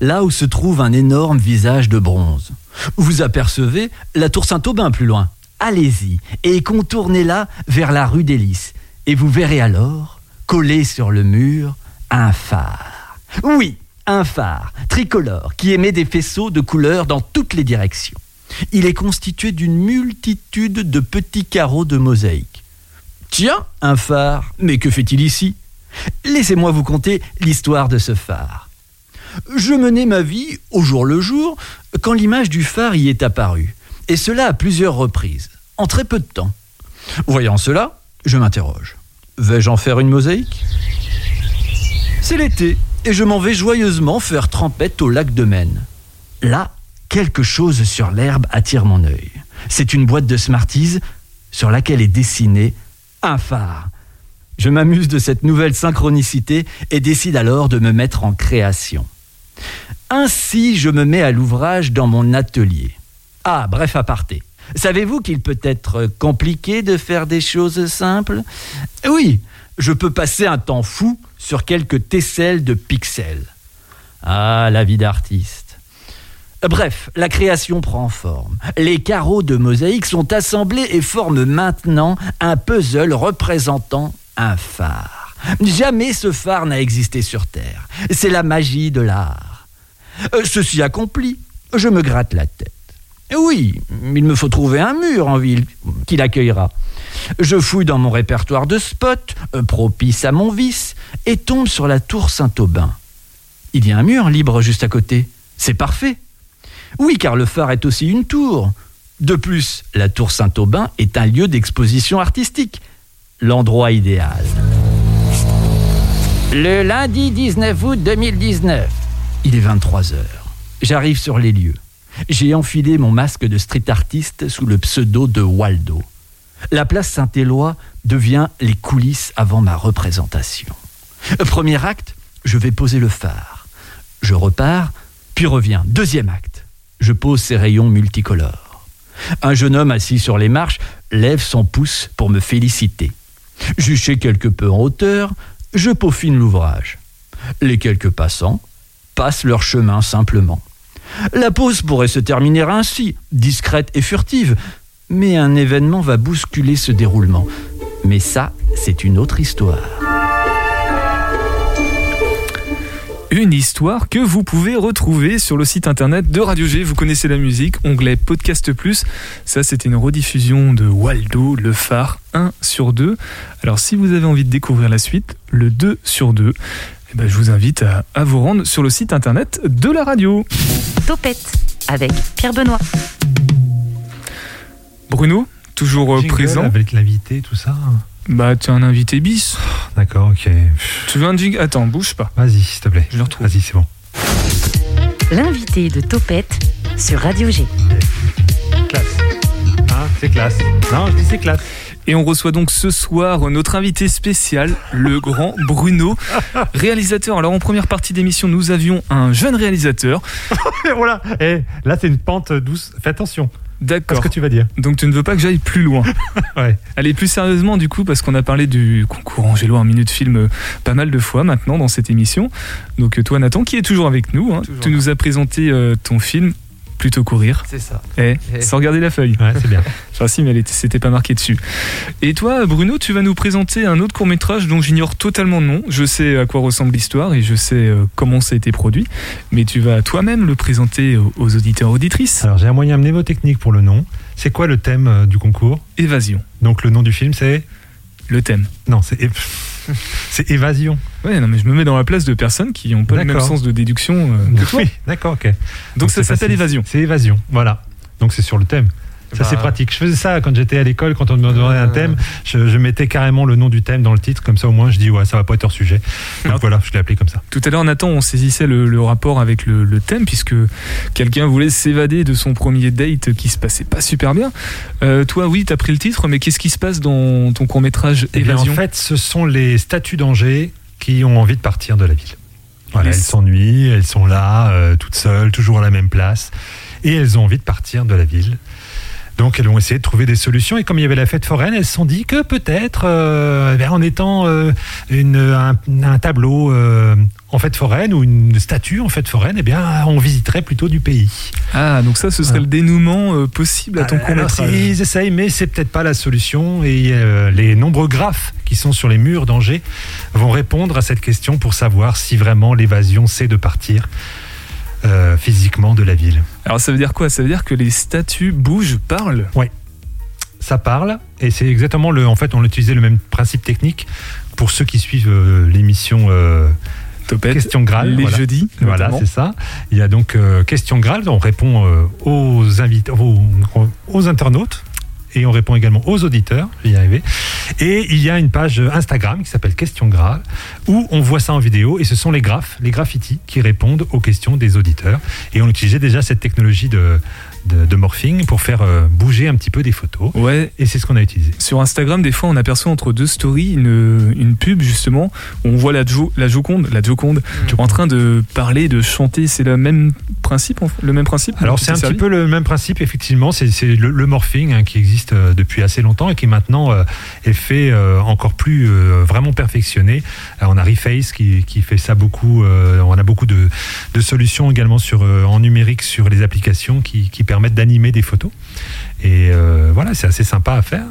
là où se trouve un énorme visage de bronze. Vous apercevez la tour Saint-Aubin plus loin. Allez-y et contournez-la vers la rue des. Et vous verrez alors, collé sur le mur, un phare. Oui, un phare tricolore qui émet des faisceaux de couleurs dans toutes les directions. Il est constitué d'une multitude de petits carreaux de mosaïque. Tiens, un phare, mais que fait-il ici? Laissez-moi vous conter l'histoire de ce phare. Je menais ma vie au jour le jour quand l'image du phare y est apparue, et cela à plusieurs reprises, en très peu de temps. Voyant cela, je m'interroge. Vais-je en faire une mosaïque? C'est l'été, et je m'en vais joyeusement faire trempette au lac de Maine. Là, quelque chose sur l'herbe attire mon œil. C'est une boîte de Smarties sur laquelle est dessiné un phare. Je m'amuse de cette nouvelle synchronicité et décide alors de me mettre en création. Ainsi, je me mets à l'ouvrage dans mon atelier. Ah, bref aparté. Savez-vous qu'il peut être compliqué de faire des choses simples? Oui, je peux passer un temps fou sur quelques tesselles de pixels. Ah, la vie d'artiste. Bref, la création prend forme. Les carreaux de mosaïque sont assemblés et forment maintenant un puzzle représentant un phare. Jamais ce phare n'a existé sur Terre. C'est la magie de l'art. Euh, Ceci accompli, je me gratte la tête. Oui, il me faut trouver un mur en ville qui l'accueillera. Je fouille dans mon répertoire de spots, euh, propice à mon vice, et tombe sur la tour Saint-Aubin. Il y a un mur libre juste à côté. C'est parfait. Oui, car le phare est aussi une tour. De plus, la tour Saint-Aubin est un lieu d'exposition artistique. L'endroit idéal. Le lundi 19 août 2019. Il est 23 heures. J'arrive sur les lieux. J'ai enfilé mon masque de street artiste sous le pseudo de Waldo. La place Saint-Éloi devient les coulisses avant ma représentation. Premier acte, je vais poser le phare. Je repars, puis reviens. Deuxième acte, je pose ces rayons multicolores. Un jeune homme assis sur les marches lève son pouce pour me féliciter. Juché quelque peu en hauteur, je peaufine l'ouvrage. Les quelques passants passent leur chemin simplement. La pause pourrait se terminer ainsi, discrète et furtive, mais un événement va bousculer ce déroulement. Mais ça, c'est une autre histoire.
Une histoire que vous pouvez retrouver sur le site internet de Radio G. Vous connaissez la musique, onglet Podcast Plus. Ça, c'était une rediffusion de Waldo, le phare 1 sur 2. Alors, si vous avez envie de découvrir la suite, le 2 sur 2, eh ben, je vous invite à, à vous rendre sur le site internet de la radio.
Topette avec Pierre Benoît.
Bruno, toujours euh,
Jingle
présent.
Avec l'invité, tout ça.
Bah, tu es un invité bis.
D'accord, ok.
Tu veux un jingle? Attends, bouge pas.
Vas-y, s'il te plaît.
Je le retrouve.
Vas-y, c'est bon.
L'invité de Topette sur Radio G.
Classe. Hein, c'est classe. Non, je dis c'est classe.
Et on reçoit donc ce soir notre invité spécial, le grand Bruno, réalisateur. Alors en première partie d'émission, nous avions un jeune réalisateur.
Et voilà. Et là, c'est une pente douce. Fais attention.
D'accord.
Qu'est-ce que tu vas dire
Donc tu ne veux pas que j'aille plus loin.
Ouais.
Allez, plus sérieusement du coup, parce qu'on a parlé du concours Angelo en minute film euh, pas mal de fois maintenant dans cette émission. Donc euh, toi Nathan, qui est toujours avec nous, hein,
Toujours
tu
là.
nous as présenté euh, ton film Plutôt courir.
C'est ça.
Eh,
Eh.
sans regarder la feuille.
Ouais, c'est bien.
Enfin si, mais elle était- c'était pas marqué dessus. Et toi Bruno, tu vas nous présenter un autre court métrage dont j'ignore totalement le nom. Je sais à quoi ressemble l'histoire et je sais euh, comment ça a été produit. Mais tu vas toi-même le présenter aux, auditeurs auditrices.
Alors, j'ai un moyen mnémotechnique pour le nom. C'est quoi le thème euh, du concours?
Évasion,
Donc, le nom du film, c'est?
le thème.
Non, c'est. C'est Évasion.
Ouais, non mais je me mets dans la place de personnes qui n'ont pas le même sens de déduction euh, que.
Oui, d'accord, ok.
Donc, ça
c'est
s'appelle. Évasion.
C'est Évasion, voilà. Donc, c'est sur le thème. Ça,
Bah,
c'est pratique. Je faisais ça quand j'étais à l'école, quand on me demandait un
Euh.
thème, je, je mettais carrément le nom du thème dans le titre, comme ça au moins je dis, ouais, ça va pas être hors sujet. Donc
Alors-
voilà, je l'ai appelé comme ça.
Tout à l'heure, Nathan, on saisissait le, le rapport avec le, le thème puisque quelqu'un voulait s'évader de son premier date qui se passait pas super bien. Euh, toi, oui, t'as pris le titre, mais qu'est-ce qui se passe dans ton court métrage
Eh bien, en
Évasion?
fait, ce sont les statues d'Angers qui ont envie de partir de la ville. Voilà,
Les-
elles s'ennuient, elles sont là, euh, toutes seules, toujours à la même place, et elles ont envie de partir de la ville. Donc elles vont essayer de trouver des solutions. Et comme il y avait la fête foraine, elles se sont dit que peut-être, euh, eh en étant euh, une- un, un tableau euh, en fête foraine ou une statue en fête foraine, eh bien, on visiterait plutôt du pays.
Ah, donc ça, ce serait
Ah.
le dénouement euh, possible à ton
c'est-
métrage.
Ils essayent, mais c'est peut-être pas la solution. Et euh, les nombreux graphes qui sont sur les murs d'Angers vont répondre à cette question pour savoir si vraiment l'évasion c'est de partir euh, physiquement de la ville.
Alors ça veut dire quoi? Ça veut dire que les statues bougent, parlent?
Ça parle, et c'est exactement le. En fait, on a utilisé le même principe technique pour ceux qui suivent euh, l'émission euh,
Topette.
Question Graal.
les
voilà.
jeudis.
Voilà, c'est ça. Il y a donc euh, question Graal, on répond euh, aux, invités, aux, aux internautes et on répond également aux auditeurs, je vais y arriver. Et il y a une page Instagram qui s'appelle Question Graal où on voit ça en vidéo et ce sont les graphes, les graffitis qui répondent aux questions des auditeurs. Et on utilisait déjà cette technologie de, de, de morphing pour faire euh, bouger un petit peu des photos.
Ouais,
Et c'est ce qu'on a utilisé.
Sur Instagram, des fois, on aperçoit entre deux stories une, une pub, justement, où on voit la, Jo- la Joconde, la Joconde en train de parler, de chanter. C'est le même principe, le même principe
Alors c'est un petit peu le même principe, effectivement. C'est le, le morphing hein, qui existe euh, depuis assez longtemps et qui maintenant euh, est fait euh, encore plus euh, vraiment perfectionné. On a Reface qui, qui fait ça beaucoup. on a beaucoup de, de solutions également sur, en numérique sur les applications qui, qui permettent d'animer des photos. Et euh, voilà, c'est assez sympa à faire.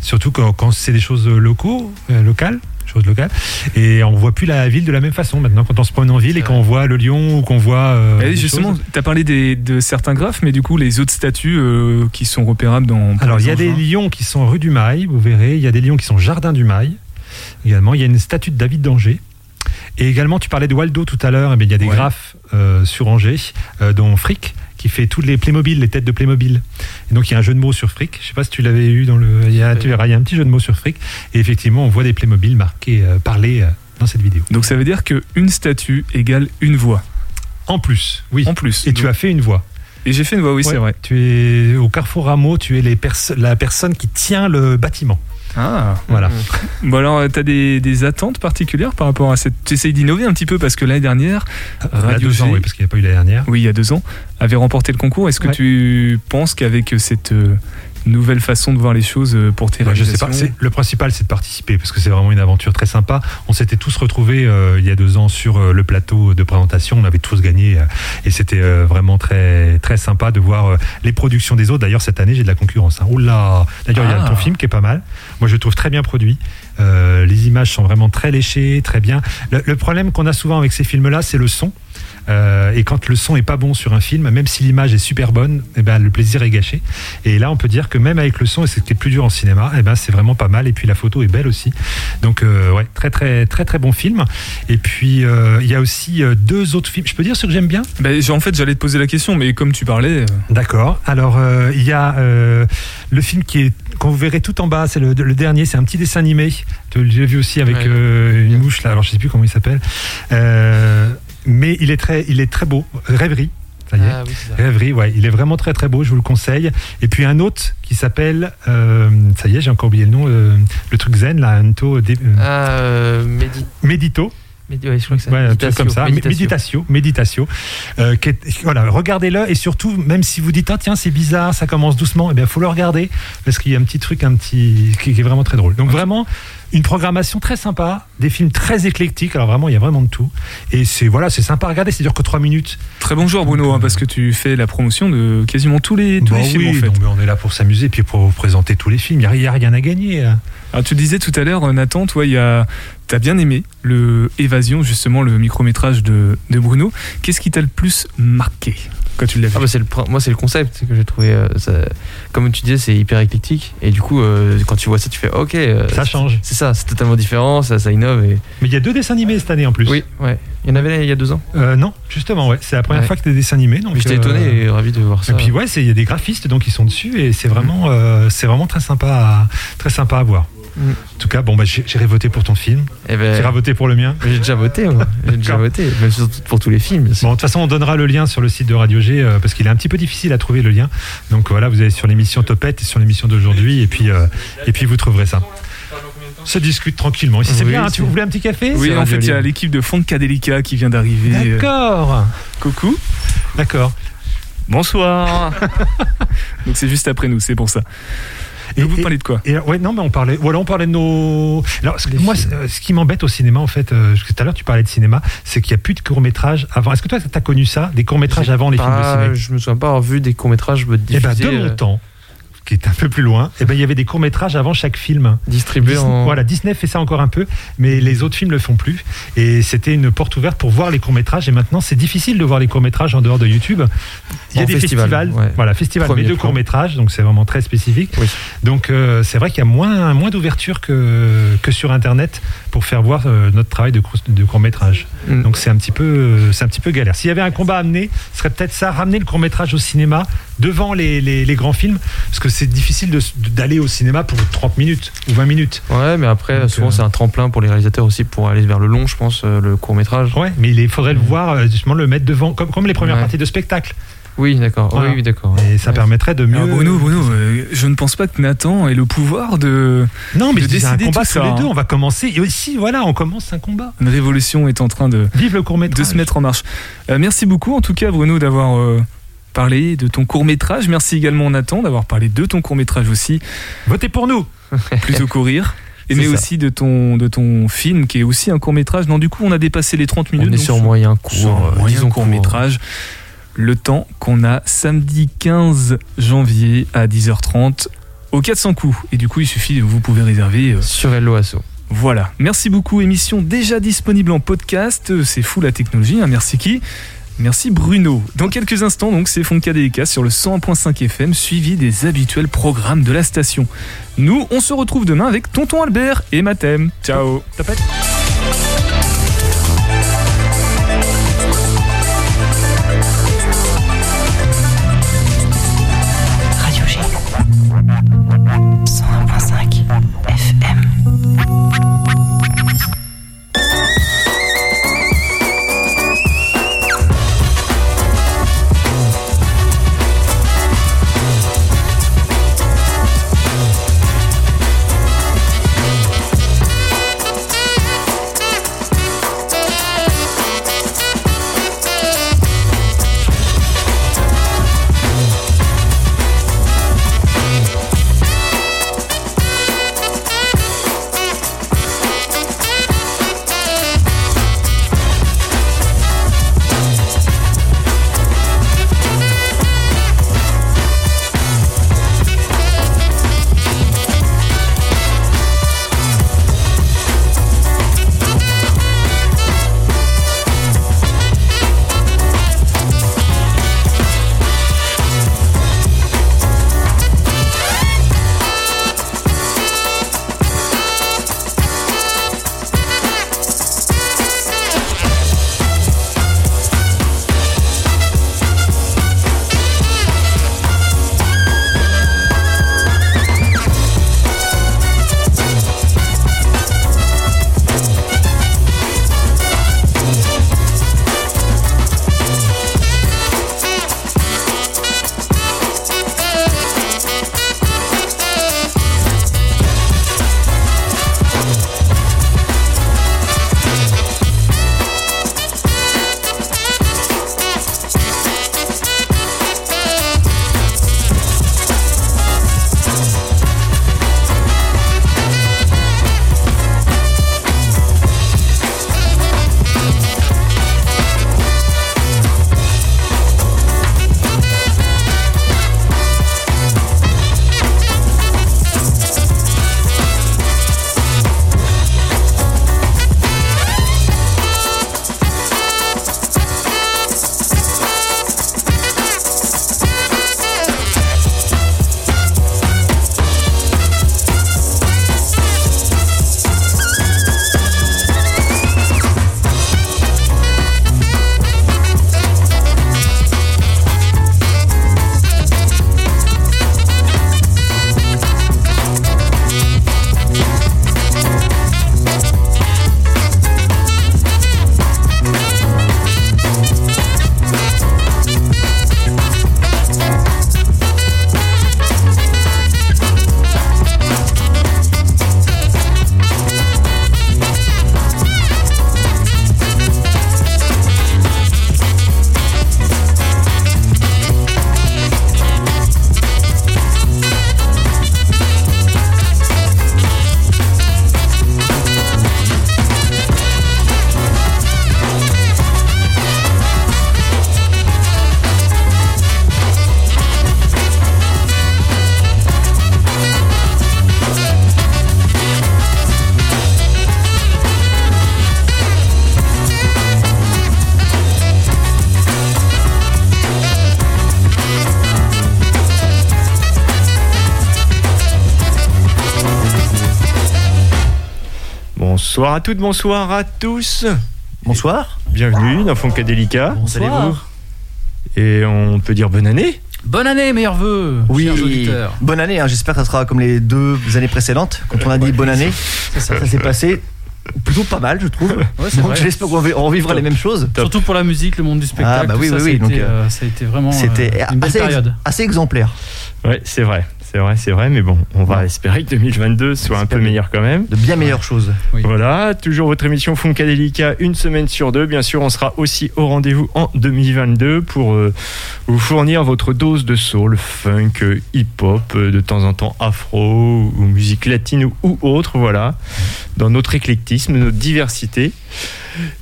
Surtout quand, quand c'est des choses locaux, euh, locales. Choses locales. Et on voit plus la ville de la même façon maintenant quand on se promène en ville et qu'on voit le lion ou qu'on voit. euh,
Eh, justement, tu as parlé des- de certains graphes, mais du coup, les autres statues euh, qui sont repérables dans.
Alors, il y a des lions qui sont rue du Mail, vous verrez. Il y a des lions qui sont jardin du Mail. Également, il y a une statue de David d'Angers. Et également, tu parlais de Waldo tout à l'heure. eh bien, il y a des
Ouais.
graphes euh, sur Angers, euh, dont Frick, qui fait toutes les Playmobil, les têtes de Playmobil. Et donc, il y a un jeu de mots sur Frick. Je sais pas si tu l'avais eu dans le. Il y a, tu verras, il y a un petit jeu de mots sur Frick. Et effectivement, on voit des Playmobil marqués, euh, parlés euh, dans cette vidéo.
Donc ça veut dire qu'une statue égale une voix.
En plus, oui.
En plus.
Et tu as fait une voix.
Et j'ai fait une voix, oui,
Ouais.
c'est vrai.
Tu es au Carrefour Rameau, tu es les la personne qui tient le bâtiment.
Ah.
Voilà.
Bon alors, tu as des, des attentes particulières par rapport à cette... Tu essayes d'innover un petit peu parce que l'année dernière,
Il y a
Radio
deux ans, oui, parce qu'il n'y a pas eu la dernière.
oui, il y a deux ans, avait remporté le concours. Est-ce que
Ouais.
tu penses qu'avec cette euh, nouvelle façon de voir les choses euh, pour tes
Bah, je sais pas. Le principal, c'est de participer parce que c'est vraiment une aventure très sympa. On s'était tous retrouvés euh, il y a deux ans sur euh, le plateau de présentation. On avait tous gagné euh, et c'était vraiment très très sympa de voir les productions des autres. D'ailleurs, cette année, j'ai de la concurrence. Hein. Oula D'ailleurs, il y a
Ah.
ton film qui est pas mal. Moi, je le trouve très bien produit. Les images sont vraiment très léchées, très bien. Le, le problème qu'on a souvent avec ces films-là, c'est le son. Euh, et quand le son est pas bon sur un film, même si l'image est super bonne, eh ben, le plaisir est gâché. Et là, on peut dire que même avec le son, et le plus dur en cinéma, eh ben, c'est vraiment pas mal. Et puis la photo est belle aussi. Donc, euh, ouais, très, très, très, très bon film. Et puis, euh, il y a aussi euh, deux autres films. Je peux dire ce que j'aime bien?
J'ai- en fait, j'allais te poser la question, mais comme tu parlais,
D'accord. Alors, il y a le film qui est, quand vous verrez tout en bas, c'est le, le dernier, c'est un petit dessin animé. Je l'ai vu aussi avec
Ouais.
euh, une mouche, là, alors je sais plus comment il s'appelle. Euh, mais il est très, il est très beau. Rêverie. Ça y est.
Ah oui, ça.
Rêverie, ouais, il est vraiment très très beau, je vous le conseille. Et puis un autre qui s'appelle, euh, ça y est, j'ai encore oublié le nom, euh, le truc zen, là, Anto, dé- euh,
euh, médi-
Médito.
médi- ouais, je crois que c'est
Ouais, un truc comme ça,
Méditatio.
méditation, méditation. Est- voilà, regardez-le et surtout, même si vous dites ah tiens c'est bizarre, ça commence doucement, eh bien faut le regarder parce qu'il y a un petit truc, un petit qui, qui est vraiment très drôle. Donc vraiment une programmation très sympa, des films très éclectiques. Alors vraiment il y a vraiment de tout et c'est voilà c'est sympa à regarder. C'est dure que 3 minutes.
très bonjour Bruno, hein, parce que tu fais la promotion de quasiment tous les, tous
Bah
les films
oui,
en fait.
non, mais on est là pour s'amuser puis pour vous présenter tous les films. Il n'y a, rien à gagner. hein.
Alors tu disais tout à l'heure, euh, Nathan, toi, il y a, t'as bien aimé le Évasion, justement le micro-métrage de, de Bruno. Qu'est-ce qui t'a le plus marqué? Quand tu l'as vu
Ah bah le, prin- moi c'est le concept que j'ai trouvé euh, ça- comme tu disais c'est hyper éclectique et du coup euh, quand tu vois ça tu fais ok euh,
Ça change.
c'est ça c'est totalement différent ça, ça innove et
Mais il y a deux dessins animés cette année en plus.
oui ouais il y en avait il y a deux ans
Euh, non, justement ouais. C'est la première
Ouais.
fois que des dessins animés. Donc
j'étais étonné et ravi de voir ça
Et puis ouais, il y a des graphistes donc ils sont dessus et c'est vraiment, euh, c'est vraiment très sympa, à, très sympa à voir.
Mm.
En tout cas, bon bah j'ai- j'irai voter pour ton film.
Eh ben,
J'irai voter pour le mien.
j'ai déjà voté moi. j'ai déjà voté même pour tous les films.
Bon, de toute façon, on donnera le lien sur le site de Radio G euh, parce qu'il est un petit peu difficile à trouver le lien. Donc voilà, vous allez sur l'émission Topette et sur l'émission d'aujourd'hui et puis euh, et puis vous trouverez ça. Se discute tranquillement. Ici, c'est
Oui,
bien. hein, tu voulais un petit café
Oui, en fait, il y a l'équipe de Funkadelica qui vient d'arriver. Euh,
D'accord.
Coucou.
D'accord.
Bonsoir. Donc c'est juste après nous, c'est pour ça. Et,
Et-
vous parlez de quoi
Et ouais, non, mais on parlait, voilà, on parlait de nos. Alors, ce, moi,
films.
euh, ce qui m'embête au cinéma, en fait, euh, parce que tout à l'heure tu parlais de cinéma, c'est qu'il n'y a plus de courts métrages avant. Est-ce que toi, tu as connu ça, des courts métrages avant les films de cinéma
je me souviens pas avoir vu des courts métrages
Eh ben, de mon
euh,
temps, qui est un peu plus loin, eh ben, il y avait des courts métrages avant chaque film.
distribués
Disney,
en
Voilà, Disney fait ça encore un peu, mais les autres films le font plus. Et c'était une porte ouverte pour voir les courts métrages. Et maintenant, c'est difficile de voir les courts métrages en dehors de YouTube. Il y a
En
des
festival,
festivals,
ouais.
voilà, festivals,
Premier
mais de
plan.
courts métrages, donc c'est vraiment très spécifique.
Oui.
Donc euh, c'est vrai qu'il y a moins, moins d'ouverture que, que sur Internet pour faire voir euh, notre travail de, de court métrage.
Mm.
Donc c'est un petit peu, euh, c'est un petit peu galère. S'il y avait un combat à amener, ce serait peut-être ça, ramener le court métrage au cinéma devant les, les- les grands films, parce que c'est difficile de d'aller au cinéma pour 30 minutes ou 20 minutes.
Ouais, mais après,
Donc,
souvent,
euh,
c'est un tremplin pour les réalisateurs aussi pour aller vers le long, je pense, euh, le court métrage.
Ouais, mais il faudrait le voir, euh, justement, le mettre devant, comme, comme les premières
Ouais.
parties de spectacle.
Oui, d'accord.
Voilà.
Oui, oui, d'accord.
Et ça
Ouais.
permettrait de mieux.
Alors, Bruno, Bruno, euh, je ne pense pas que Nathan ait le pouvoir de.
non, mais
de
un combat les deux.
hein.
On va commencer. Et aussi, voilà, on commence un combat.
Une révolution est en train de,
Vive le court
de
métrage.
se mettre en marche. Euh, merci beaucoup, en tout cas, Bruno, d'avoir euh, parlé de ton court métrage. Merci également, Nathan, d'avoir parlé de ton court métrage aussi,
Votez pour nous.
plutôt courir. Et mais
ça.
aussi de ton, de ton film qui est aussi un court métrage. Non, du coup, on a dépassé les 30 minutes.
On est sur moyen court.
sur
euh,
moyen
disons
court métrage. Le temps qu'on a samedi 15 janvier à 10h30 au 400 coups. Et du coup, il suffit, vous pouvez réserver. euh,
Sur Hello Asso.
voilà. Merci beaucoup. Émission déjà disponible en podcast. Euh, C'est fou la technologie. hein. Merci qui Merci Bruno. Dans quelques instants, donc, c'est Foncadélica sur le 101.5 FM, suivi des habituels programmes de la station. Nous, on se retrouve demain avec Tonton Albert et Mathem. Ciao.
Bonsoir à toutes, bonsoir à tous.
Bonsoir.
Bienvenue dans Foncadélica.
Bonsoir.
Et on peut dire bonne année
Bonne année, meilleurs vœux,
Oui,
chers auditeurs.
bonne année. hein. J'espère que ça sera comme les deux années précédentes. Quand on a dit bonne année, ça, ça s'est passé plutôt pas mal, je trouve.
Ouais, c'est
Donc
vrai.
j'espère qu'on vi- on vivra les mêmes choses.
Surtout pour la musique, le monde du spectacle.
Ah, bah
tout
oui,
ça,
oui,
ça,
oui,
a
donc,
été,
euh,
euh, ça a été vraiment
C'était
euh, une belle
assez,
période.
assez exemplaire.
Ouais, c'est vrai. C'est vrai, c'est vrai, mais bon, on va espérer que 2022 soit un peu meilleur quand même.
De bien meilleures choses.
Voilà, toujours votre émission Funkadelica, une semaine sur deux. Bien sûr, on sera aussi au rendez-vous en 2022 pour euh, vous fournir votre dose de soul, funk, euh, hip-hop, euh, de temps en temps afro ou musique latine ou, ou autre, voilà, dans notre éclectisme, notre diversité.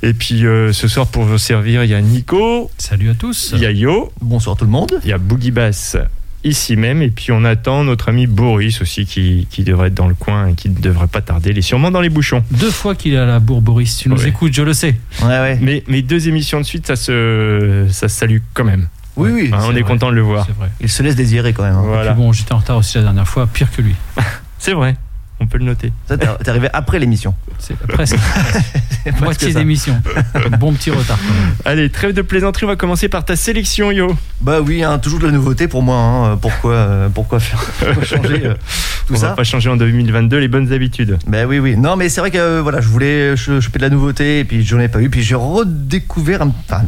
Et puis euh, ce soir, pour vous servir, il y a Nico.
Salut à tous.
Il y a Yo.
Bonsoir tout le monde.
Il y a Boogie Bass ici même. Et puis on attend notre ami Boris aussi qui, qui devrait être dans le coin et qui ne devrait pas tarder. Il est sûrement dans les bouchons.
Deux fois qu'il est à la bourre, Boris. Tu nous
Ouais.
écoutes, je le sais.
Ouais, ouais.
Mais, mais deux émissions de suite, ça se, ça se salue quand même.
Oui, oui.
Hein, on est
vrai.
content de le voir.
Vrai.
Il se laisse désirer quand même. hein.
Voilà.
Puis bon, j'étais en retard aussi la dernière fois, pire que lui.
C'est vrai, on peut le noter.
Ça, t'es t'es arrivé après l'émission.
C'est presque.
C'est presque
Moitié
ça.
d'émission. Bon petit retard quand même.
Allez, trêve de plaisanterie, on va commencer par ta sélection, Yo.
Bah oui, hein, toujours de la nouveauté pour moi. hein. Pourquoi, euh, pourquoi faire pourquoi changer euh, tout
on
ça
va pas changer en 2022 les bonnes habitudes.
Ben oui, oui. Non, mais c'est vrai que euh, voilà, je voulais ch- choper de la nouveauté et puis j'en ai pas eu. Puis j'ai redécouvert, un- enfin